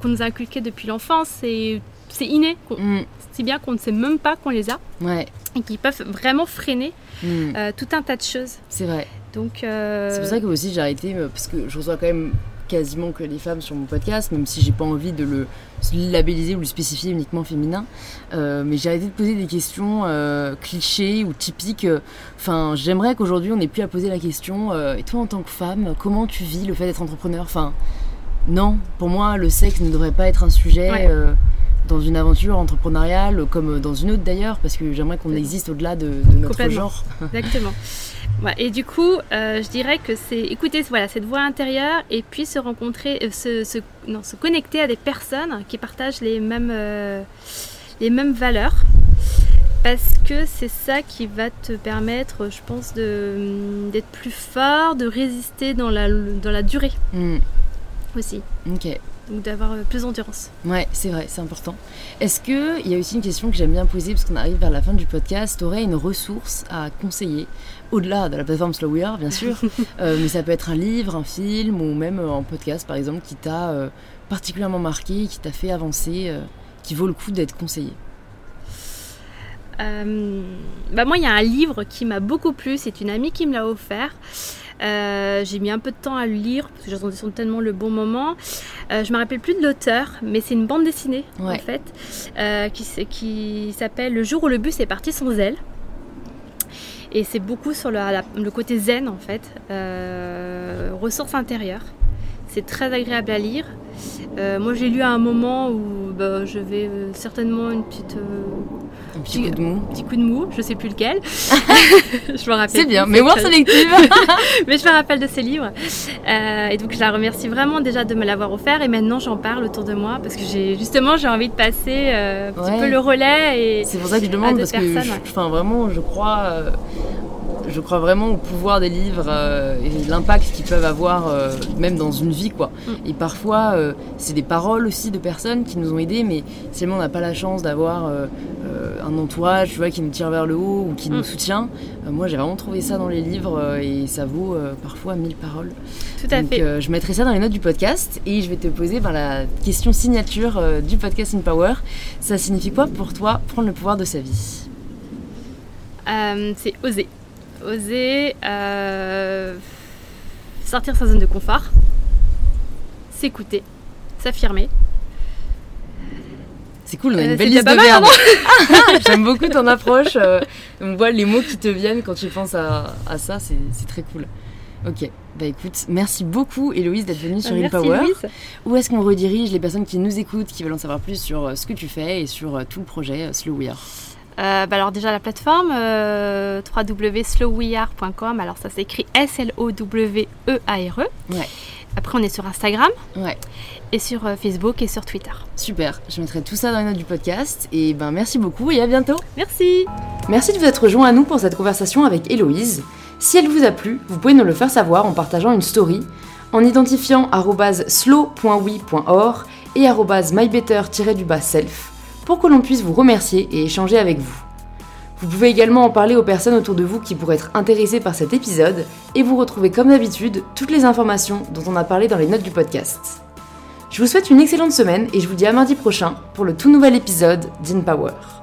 qu'on nous a inculquées depuis l'enfance. C'est, c'est inné, Mm, si bien qu'on ne sait même pas qu'on les a Ouais, et qui peuvent vraiment freiner mm, euh, tout un tas de choses. c'est vrai. Donc, euh, C'est pour ça que aussi j'ai arrêté parce que je reçois quand même quasiment que les femmes sur mon podcast, même si j'ai pas envie de le labelliser ou le spécifier uniquement féminin. Euh, mais j'ai arrêté de poser des questions euh, clichés ou typiques. Enfin, j'aimerais qu'aujourd'hui on n'ait plus à poser la question euh, et toi en tant que femme, comment tu vis le fait d'être entrepreneur? Enfin, non, pour moi le sexe ne devrait pas être un sujet. Ouais. euh, dans une aventure entrepreneuriale comme dans une autre d'ailleurs parce que j'aimerais qu'on existe au-delà de, de notre genre Exactement. Ouais, et du coup, euh, je dirais que c'est écouter voilà, cette voix intérieure et puis se rencontrer, euh, se, se- non, se connecter à des personnes qui partagent les mêmes, euh, les mêmes valeurs. Parce que c'est ça qui va te permettre, je pense, de- d'être plus fort, de résister dans la, dans la durée Hmm, aussi. ok Donc d'avoir euh, plus d'endurance. Ouais, c'est vrai, c'est important. Est-ce que il y a aussi une question que j'aime bien poser parce qu'on arrive vers la fin du podcast T'aurais une ressource à conseiller au-delà de la plateforme Slow We Are, bien sûr, euh, mais ça peut être un livre, un film ou même euh, un podcast par exemple qui t'a euh, particulièrement marqué, qui t'a fait avancer, euh, qui vaut le coup d'être conseillé? Bah moi, il y a un livre qui m'a beaucoup plu. C'est une amie qui me l'a offert. Euh, j'ai mis un peu de temps à le lire parce que j'attendais tellement le bon moment. Euh, je me rappelle plus de l'auteur, mais c'est une bande dessinée Ouais. en fait euh, qui, s'appelle Le jour où le bus est parti sans elle. Et c'est beaucoup sur le, la- le côté zen en fait, euh, ressources intérieures. C'est très agréable à lire. Euh, moi, j'ai lu à un moment où bah, j'avais euh, certainement une petite euh, Un petit coup de mou. petit coup de mou, je sais plus lequel. je me rappelle. C'est bien, plus, mémoire sélective Mais je me rappelle de ces livres. Et donc je la remercie vraiment déjà de me l'avoir offert. Et maintenant j'en parle autour de moi parce que j'ai justement j'ai envie de passer un petit peu le relais. Et C'est pour ça que je demande, parce que, je- enfin, vraiment, je crois, je crois vraiment au pouvoir des livres euh, et l'impact qu'ils peuvent avoir, euh, même dans une vie, quoi. Mm. Et parfois, euh, c'est des paroles aussi de personnes qui nous ont aidés, mais si on n'a pas la chance d'avoir un entourage, tu vois, qui nous tire vers le haut ou qui nous Mm. soutient, moi, j'ai vraiment trouvé ça dans les livres et ça vaut parfois mille paroles. tout à Donc, fait. je mettrai ça dans les notes du podcast et je vais te poser ben, la question signature du podcast In Power. Ça signifie quoi pour toi prendre le pouvoir de sa vie? C'est oser. Oser euh, sortir sa zone de confort, s'écouter, s'affirmer. C'est cool, on a Euh, une belle liste de mal, verbes. J'aime beaucoup ton approche. euh, on voit les mots qui te viennent quand tu penses à, à ça, c'est très cool. Ok, bah écoute, merci beaucoup Héloïse d'être venue sur Merci, InPower. Louise. Où est-ce qu'on redirige les personnes qui nous écoutent, qui veulent en savoir plus sur ce que tu fais et sur tout le projet Slow We Are? Euh, bah alors déjà la plateforme euh, www.slowweare.com. Alors ça s'écrit S-L-O-W-E-A-R-E. Ouais. Après on est sur Instagram Ouais, et sur euh, Facebook et sur Twitter. super. Je mettrai tout ça dans les notes du podcast. Et ben merci beaucoup et à bientôt. Merci. Merci de vous être rejoint à nous pour cette conversation avec Héloïse. Si elle vous a plu, vous pouvez nous le faire savoir en partageant une story, en identifiant slow.we.or et mybetter-self pour que l'on puisse vous remercier et échanger avec vous. Vous pouvez également en parler aux personnes autour de vous qui pourraient être intéressées par cet épisode et vous retrouvez comme d'habitude toutes les informations dont on a parlé dans les notes du podcast. Je vous souhaite une excellente semaine et je vous dis à mardi prochain pour le tout nouvel épisode d'InPower.